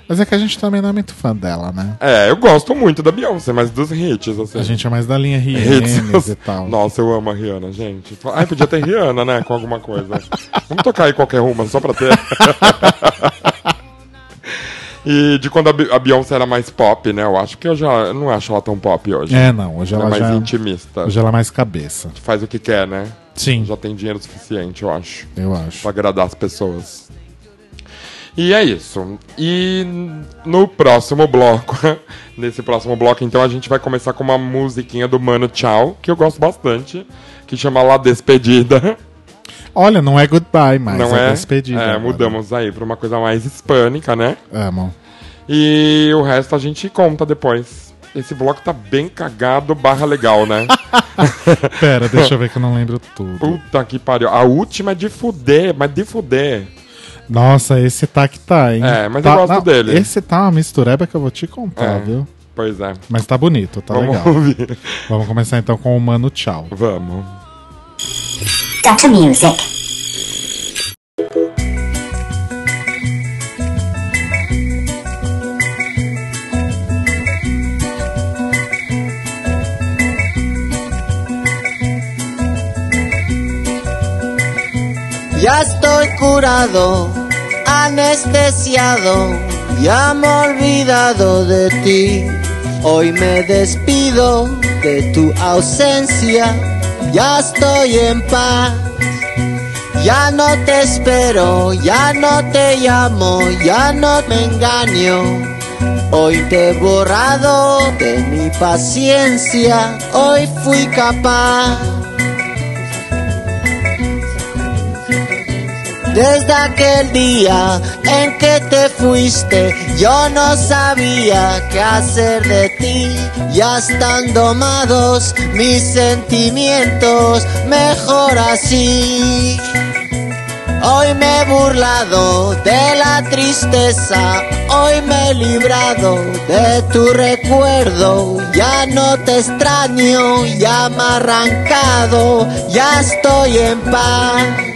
Mas é que a gente também não é muito fã dela, né? É, eu gosto muito da Beyoncé, mas dos hits, assim. A gente é mais da linha Hits. Rihanna e tal. Nossa, eu amo a Rihanna, gente. Ai, podia ter Rihanna, né? Com alguma coisa. Vamos tocar aí qualquer uma, só pra ter. *laughs* e de quando a Be- a Beyoncé era mais pop, né? Eu acho que eu já não acho ela tão pop hoje. É, não. Hoje Ela ela, é mais já intimista. Hoje ela é mais cabeça. Faz o que quer, né? Sim. Já tem dinheiro suficiente, eu acho. Eu acho. Pra agradar as pessoas. E é isso. E no próximo bloco, *laughs* nesse próximo bloco, então, a gente vai começar com uma musiquinha do Mano Tchau, que eu gosto bastante, que chama La Despedida. *laughs* Olha, não é goodbye, mas Não é, é? despedida. É, agora. mudamos aí pra uma coisa mais hispânica, né? Amo. E o resto a gente conta depois. Esse bloco tá bem cagado barra legal, né? *laughs* Pera, deixa eu ver que eu não lembro tudo. Puta que pariu. A última é de fuder, mas de fuder. Nossa, esse tá que tá, hein? É, mas Tá- eu gosto não, dele. Esse tá uma mistureba que eu vou te contar, É. viu? Pois é. Mas tá bonito, tá Vamos legal. ouvir. Vamos começar então com o Mano Tchau. Vamos. Dr. Music. Estoy curado, anestesiado, ya me he olvidado de ti. Hoy me despido de tu ausencia, ya estoy en paz. Ya no te espero, ya no te llamo, ya no me engaño. Hoy te he borrado de mi paciencia, hoy fui capaz. Desde aquel día en que te fuiste, yo no sabía qué hacer de ti. Ya están domados mis sentimientos, mejor así. Hoy me he burlado de la tristeza, hoy me he librado de tu recuerdo. Ya no te extraño, ya me arrancado, ya estoy en paz.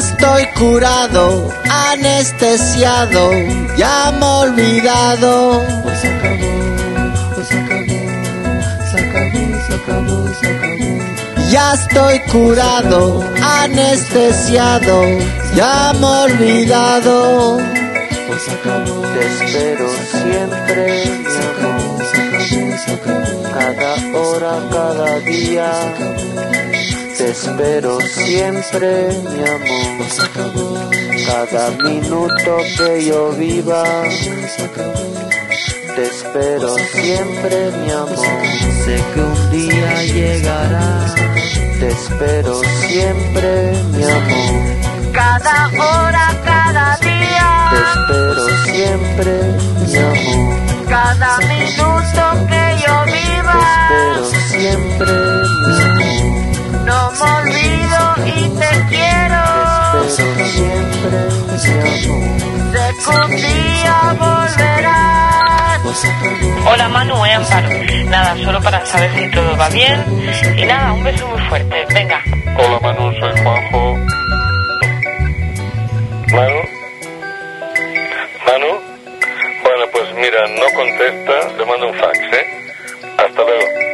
estoy curado, anestesiado, ya me he olvidado. Hoy se acabó, hoy se acabó, se acabó, se acabó, se acabó. Ya estoy curado, anestesiado, ya me he olvidado. Hoy se acabó, te espero siempre. Se acabó, se acabó, se acabó. Cada hora, cada día. Te espero siempre, mi amor. Cada minuto que yo viva. Te espero siempre, mi amor. Sé que un día llegará. Te espero siempre, mi amor. Cada hora, cada Te día, espero siempre, mi amor. cada minuto que yo Te viva, espero siempre, mi amor. No me olvido y te quiero. Siempre. Sé que un día volverás. Hola Manu, eh, Amparo. Nada, solo para saber si todo va bien. Y nada, un beso muy fuerte. Venga. Hola Manu, soy Juanjo. Manu. Manu. Bueno, pues mira, no contesta, le mando un fax, ¿eh? Hasta luego.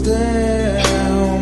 Down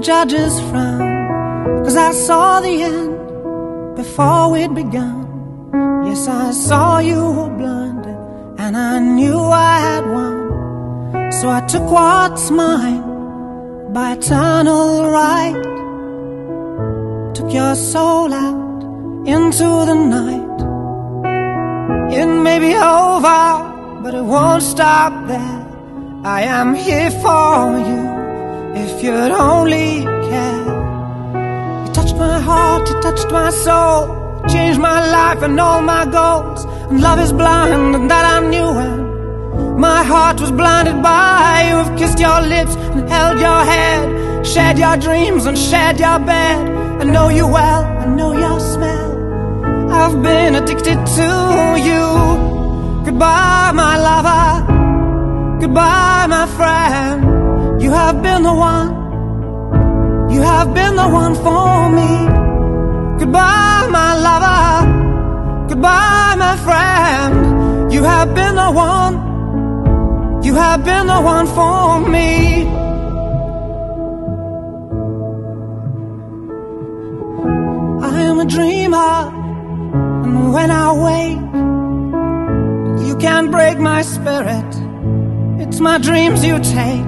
judges frown? Cause I saw the end before we'd begun. Yes, I saw you were blinded and I knew I had won. So I took what's mine by eternal right. Took your soul out into the night. It may be over, but it won't stop there. I am here for you if you'd only care. You touched my heart, you touched my soul, changed my life and all my goals. And love is blind, and that I knew when my heart was blinded by you. Have kissed your lips and held your head, shared your dreams and shared your bed. I know you well, I know your smell. I've been addicted to you. Goodbye, my lover. Goodbye, my friend. You have been the one. You have been the one for me. Goodbye, my lover. Goodbye, my friend. You have been the one. You have been the one for me. I am a dreamer, and when I wake, you can't break my spirit. It's my dreams you take,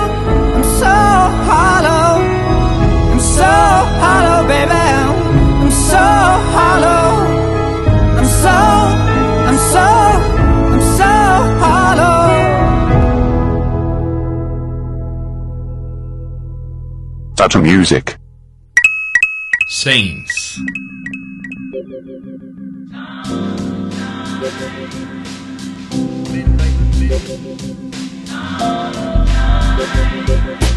hollow. I'm so hollow, baby. I'm so hollow. I'm so, I'm so, I'm so hollow. Data Music. Saints. If I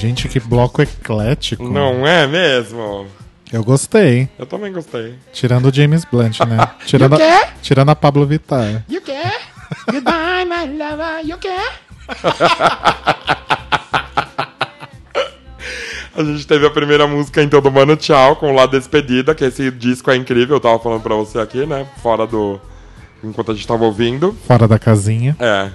Gente, que bloco eclético. Não é mesmo? Eu gostei. Eu também gostei. Tirando o James Blunt, né? *laughs* Tirando, You a, tirando a Pablo Vittar. You care? Goodbye, my lover. You care? *laughs* A gente teve a primeira música então do Mano Tchau com La Despedida, que esse disco é incrível, eu tava falando pra você aqui, né? Fora do. Enquanto a gente tava ouvindo. Fora da casinha. É.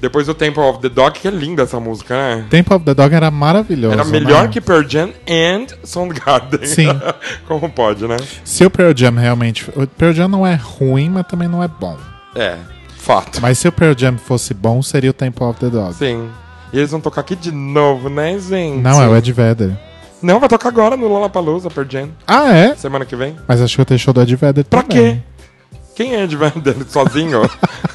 Depois o Temple of the Dog, que é linda essa música, né? Temple of the Dog era maravilhoso. Era melhor né? que Pearl Jam and Soundgarden. Sim. *laughs* Como pode, né? Se o Pearl Jam realmente. O Pearl Jam não é ruim, mas também não é bom. É, fato. Mas se o Pearl Jam fosse bom, seria o Temple of the Dog. Sim. E eles vão tocar aqui de novo, né, gente? Não, é o Ed Vedder. Não, vai tocar agora no Lollapalooza, Pearl Jam. Ah, é? Semana que vem. Mas acho que eu tenho show do Ed Vedder Pra também. quê? Quem é Ed Vedder *laughs* sozinho?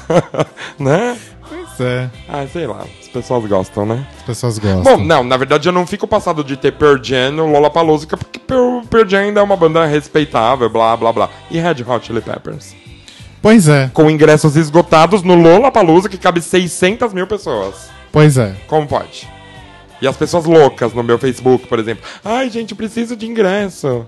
*laughs* né? Pois é. Ah, sei lá. As pessoas gostam, né? As pessoas gostam. Bom, não, na verdade eu não fico passado de ter Pearl Jam no Lollapalooza, porque Pearl, Pearl Jam ainda é uma banda respeitável, blá, blá, blá. E Red Hot Chili Peppers. Pois é, Com ingressos esgotados no Lollapalooza, que cabe 600 mil pessoas. pois é. Como pode? E as pessoas loucas no meu Facebook, por exemplo. Ai, gente, eu preciso de ingresso.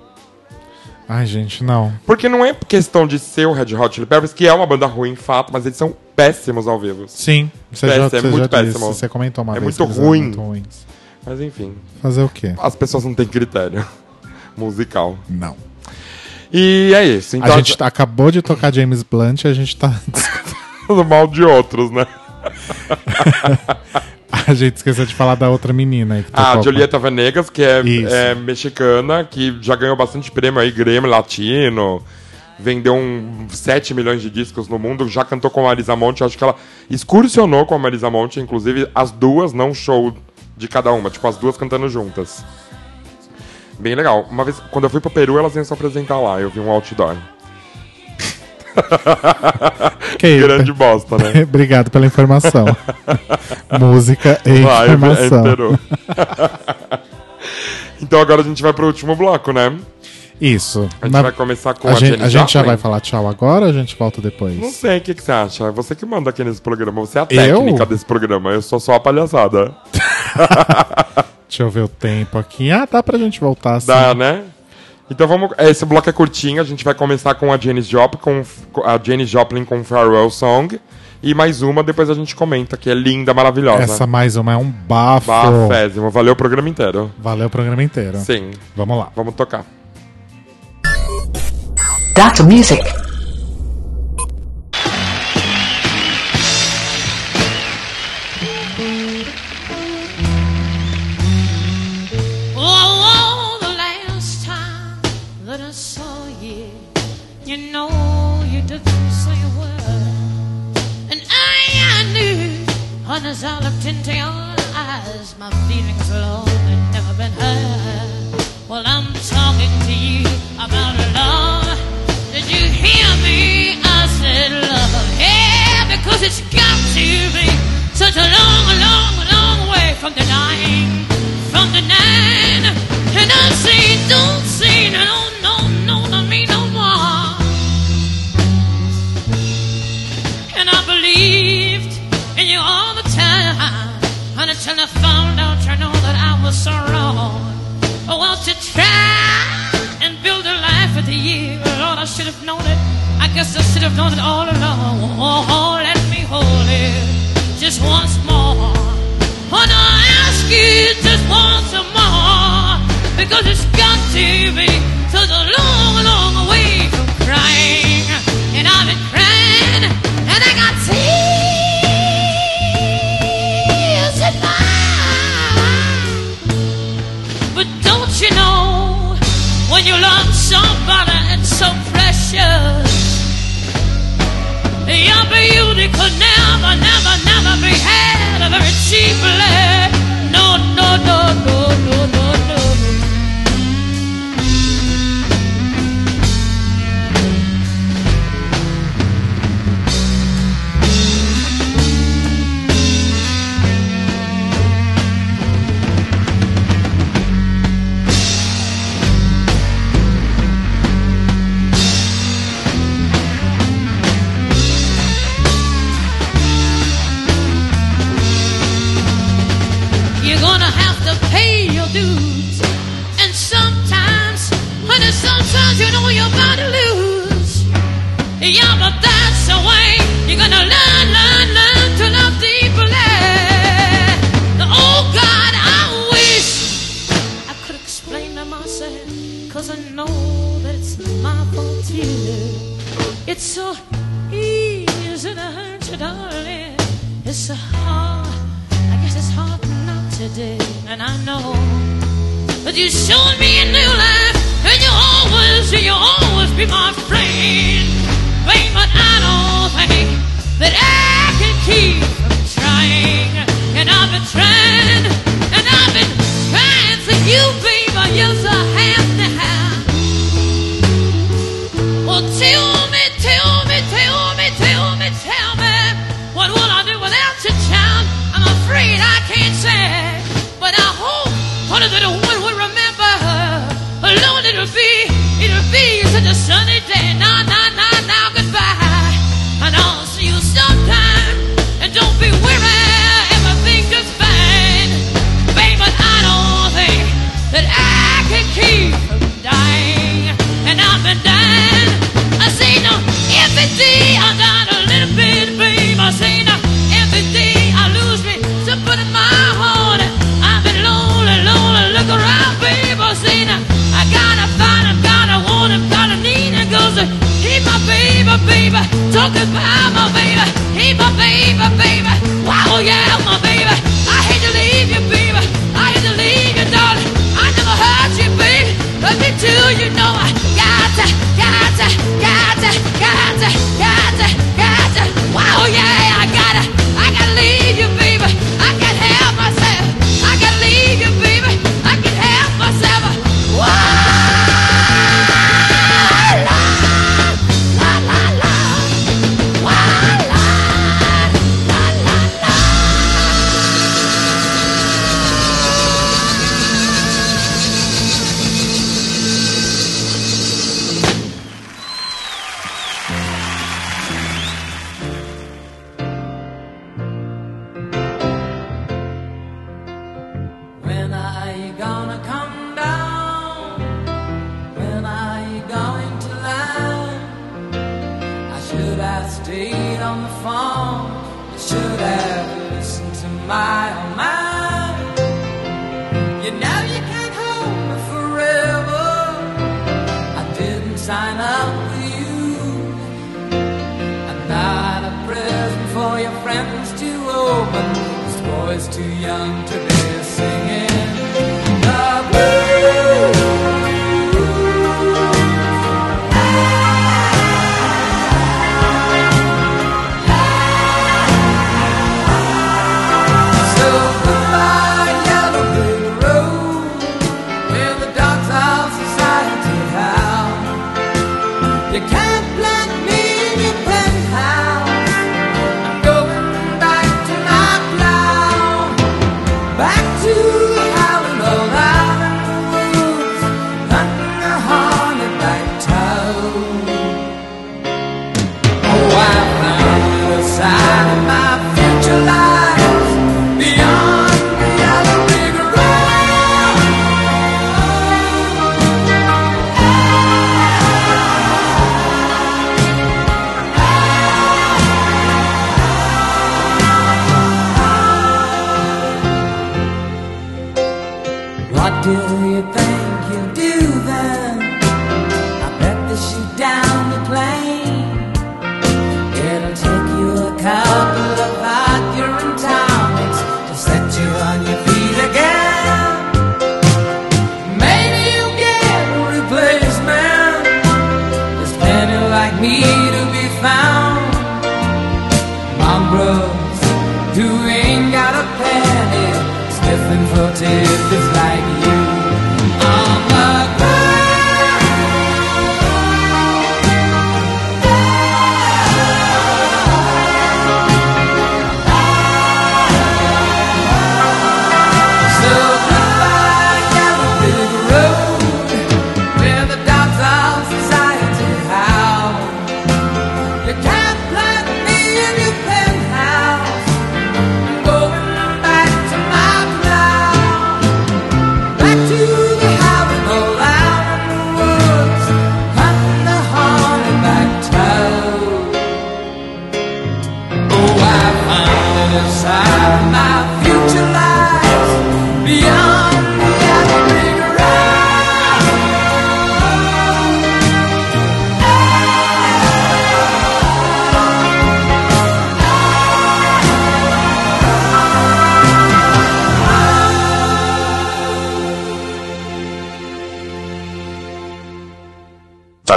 Ai, gente, não. Porque não é questão de ser o Red Hot Chili Peppers, que é uma banda ruim, fato, mas eles são péssimos ao vivo. Sim, você Péssimo, já, é você muito já disse, péssimo. você comentou uma É vez. muito ruim. Muito ruins. Mas enfim, Fazer o quê? as pessoas não têm critério *laughs* musical. Não. E é isso. Então a gente tá- acabou de tocar James Blunt e a gente tá. *laughs* falando mal de outros, né? *laughs* a gente esqueceu de falar da outra menina aí que A tocou. Julieta Venegas, que é, é mexicana, que já ganhou bastante prêmio aí, Grêmio Latino, vendeu um 7 milhões de discos no mundo, já cantou com a Marisa Monte, acho que ela excursionou com a Marisa Monte, inclusive as duas, não show de cada uma, tipo as duas cantando juntas. Bem legal. Uma vez, quando eu fui pro Peru, elas iam se apresentar lá, eu vi um outdoor. *laughs* Que- Grande bosta, né? *laughs* Obrigado pela informação. *laughs* Música e Vai, é informação. Peru. então agora a gente vai pro último bloco, né? Isso. A gente Na- vai começar com a a, gente, a gente já Joplin? vai falar tchau agora ou a gente volta depois? Não sei, o que, que você acha? É Você que manda aqui nesse programa. Você é a Eu? técnica desse programa. Eu sou só a palhaçada. Deixa eu ver o tempo aqui. Ah, dá pra gente voltar assim. Dá, né? Então vamos. Esse bloco é curtinho. A gente vai começar com a Janis Joplin, com a Janis Joplin com Farewell Song. E mais uma, depois a gente comenta, que é linda, maravilhosa. Essa mais uma é um bafo. Bafésimo. Valeu o programa inteiro. Valeu o programa inteiro. Sim. Vamos lá. Vamos tocar. Dr. Music. Such a long, long, long way from the nine, from the nine. And I say, don't say no, no, no, no, me no more. And I believed in you all the time. Until I found out, you know that I was so wrong. Oh, well, to try and build a life with you, Lord, I should have known it. I guess I should have known it all along. Oh, let me hold it just once more. No, I ask you just once more. Because it's got to be such a long, long way from crying. And I've been crying, and I got tears in my eyes. But don't you know, when you love somebody it's so precious, your beauty could never, that I can keep goodbye, my baby. Hey, my baby, baby.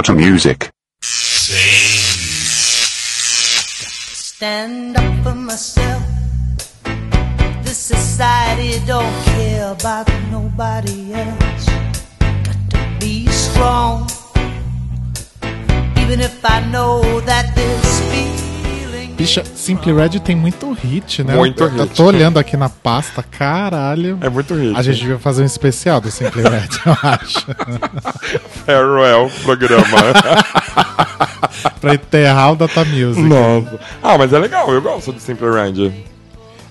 Tata Music. stand up for myself. This society don't care about nobody else. Got to be strong, even if I know that this feeling. Bicha, Simply Red tem muito hit, né? Muito eu, Eu hit. tô olhando aqui na pasta, caralho. É muito hit. A gente devia fazer um especial do Simply Red, eu acho. *laughs* Farewell programa. *laughs* pra enterrar o Data Music. Nossa. Ah, mas é legal, eu gosto de Simple Red.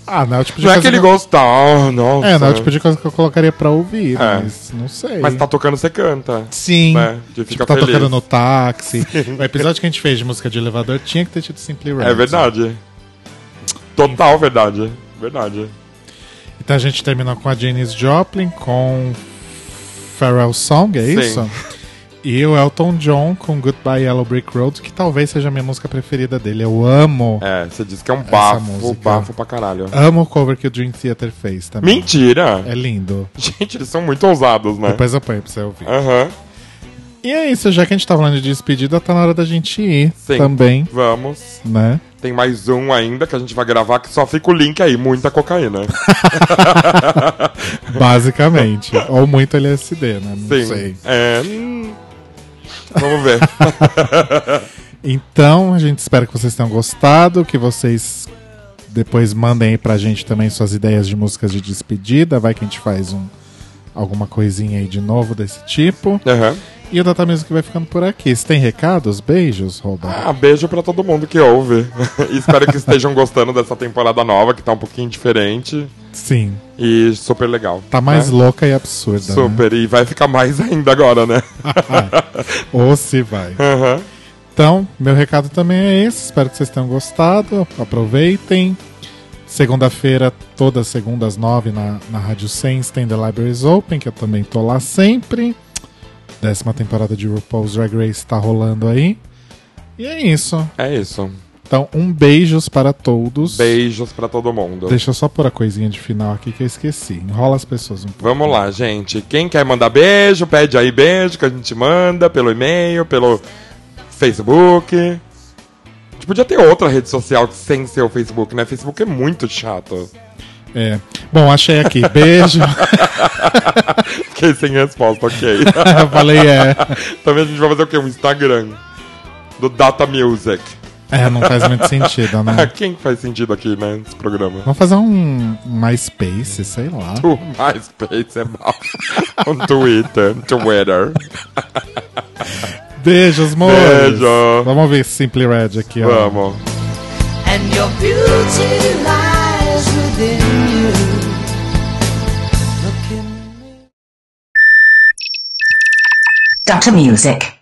Ah, não é o tipo de Não é coisa que ele que eu- gosta, ah, nossa. É, não é o tipo de coisa que eu colocaria pra ouvir, É. mas não sei. Mas tá tocando, você canta. Sim. Né? De Tipo, fica tá feliz. tocando no táxi. *laughs* O episódio que a gente fez de música de elevador tinha que ter tido Simply Red. É verdade. Total verdade. Verdade. Então a gente terminou com a Janis Joplin, com Pharrell Song, é Sim. isso? E o Elton John com Goodbye Yellow Brick Road, que talvez seja a minha música preferida dele. Eu amo. É, você disse que é um bafo, bafo pra caralho. Amo o cover que o Dream Theater fez também. Mentira! É lindo. Gente, eles são muito ousados, né? Depois eu ponho pra você ouvir. Aham. E é isso, já que a gente tá falando de despedida, tá na hora da gente ir Sim. também, Vamos. né? Tem mais um ainda que a gente vai gravar que só fica o link aí, muita cocaína. *laughs* Basicamente. Ou muito LSD, né? Não Sim. sei. É. Vamos ver. *laughs* Então, a gente espera que vocês tenham gostado, que vocês depois mandem aí pra gente também suas ideias de músicas de despedida. Vai que a gente faz um, alguma coisinha aí de novo desse tipo. Aham. E o Data Music vai ficando por aqui. Você tem recados? Beijos, Rouba. Ah, beijo pra todo mundo que ouve. *laughs* Espero que estejam gostando dessa temporada nova, que tá um pouquinho diferente. Sim. E super legal. Tá mais né? louca e absurda. né? Super. E vai ficar mais ainda agora, né? *laughs* *laughs* Ou se vai. Aham. Então, meu recado também é esse. Espero que vocês tenham gostado. Aproveitem. Segunda-feira, todas segundas nove na, na Rádio Sense tem The Libraries Open, que eu também tô lá sempre. Décima temporada de RuPaul's Drag Race tá rolando aí. E é isso. É isso. Então, um beijos para todos. Beijos pra todo mundo. Deixa eu só pôr a coisinha de final aqui que eu esqueci. Enrola as pessoas um pouco. Vamos lá, gente. Quem quer mandar beijo, pede aí beijo que a gente manda pelo e-mail, pelo Facebook. A gente podia ter outra rede social sem ser o Facebook, né? Facebook é muito chato. É. Bom, achei aqui. Beijo. *laughs* Fiquei sem resposta, ok. Eu *laughs* falei é. Também a gente vai fazer o quê? Um Instagram do Data Music. É, não faz muito sentido, né? *laughs* Quem faz sentido aqui, né, nesse programa? Vamos fazer um um MySpace, sei lá. O MySpace é mal. Um Twitter, Twitter. Beijos, amores. Beijo. Vamos ver Simply Red aqui, ó. Vamos. And your beauty lies Data Music.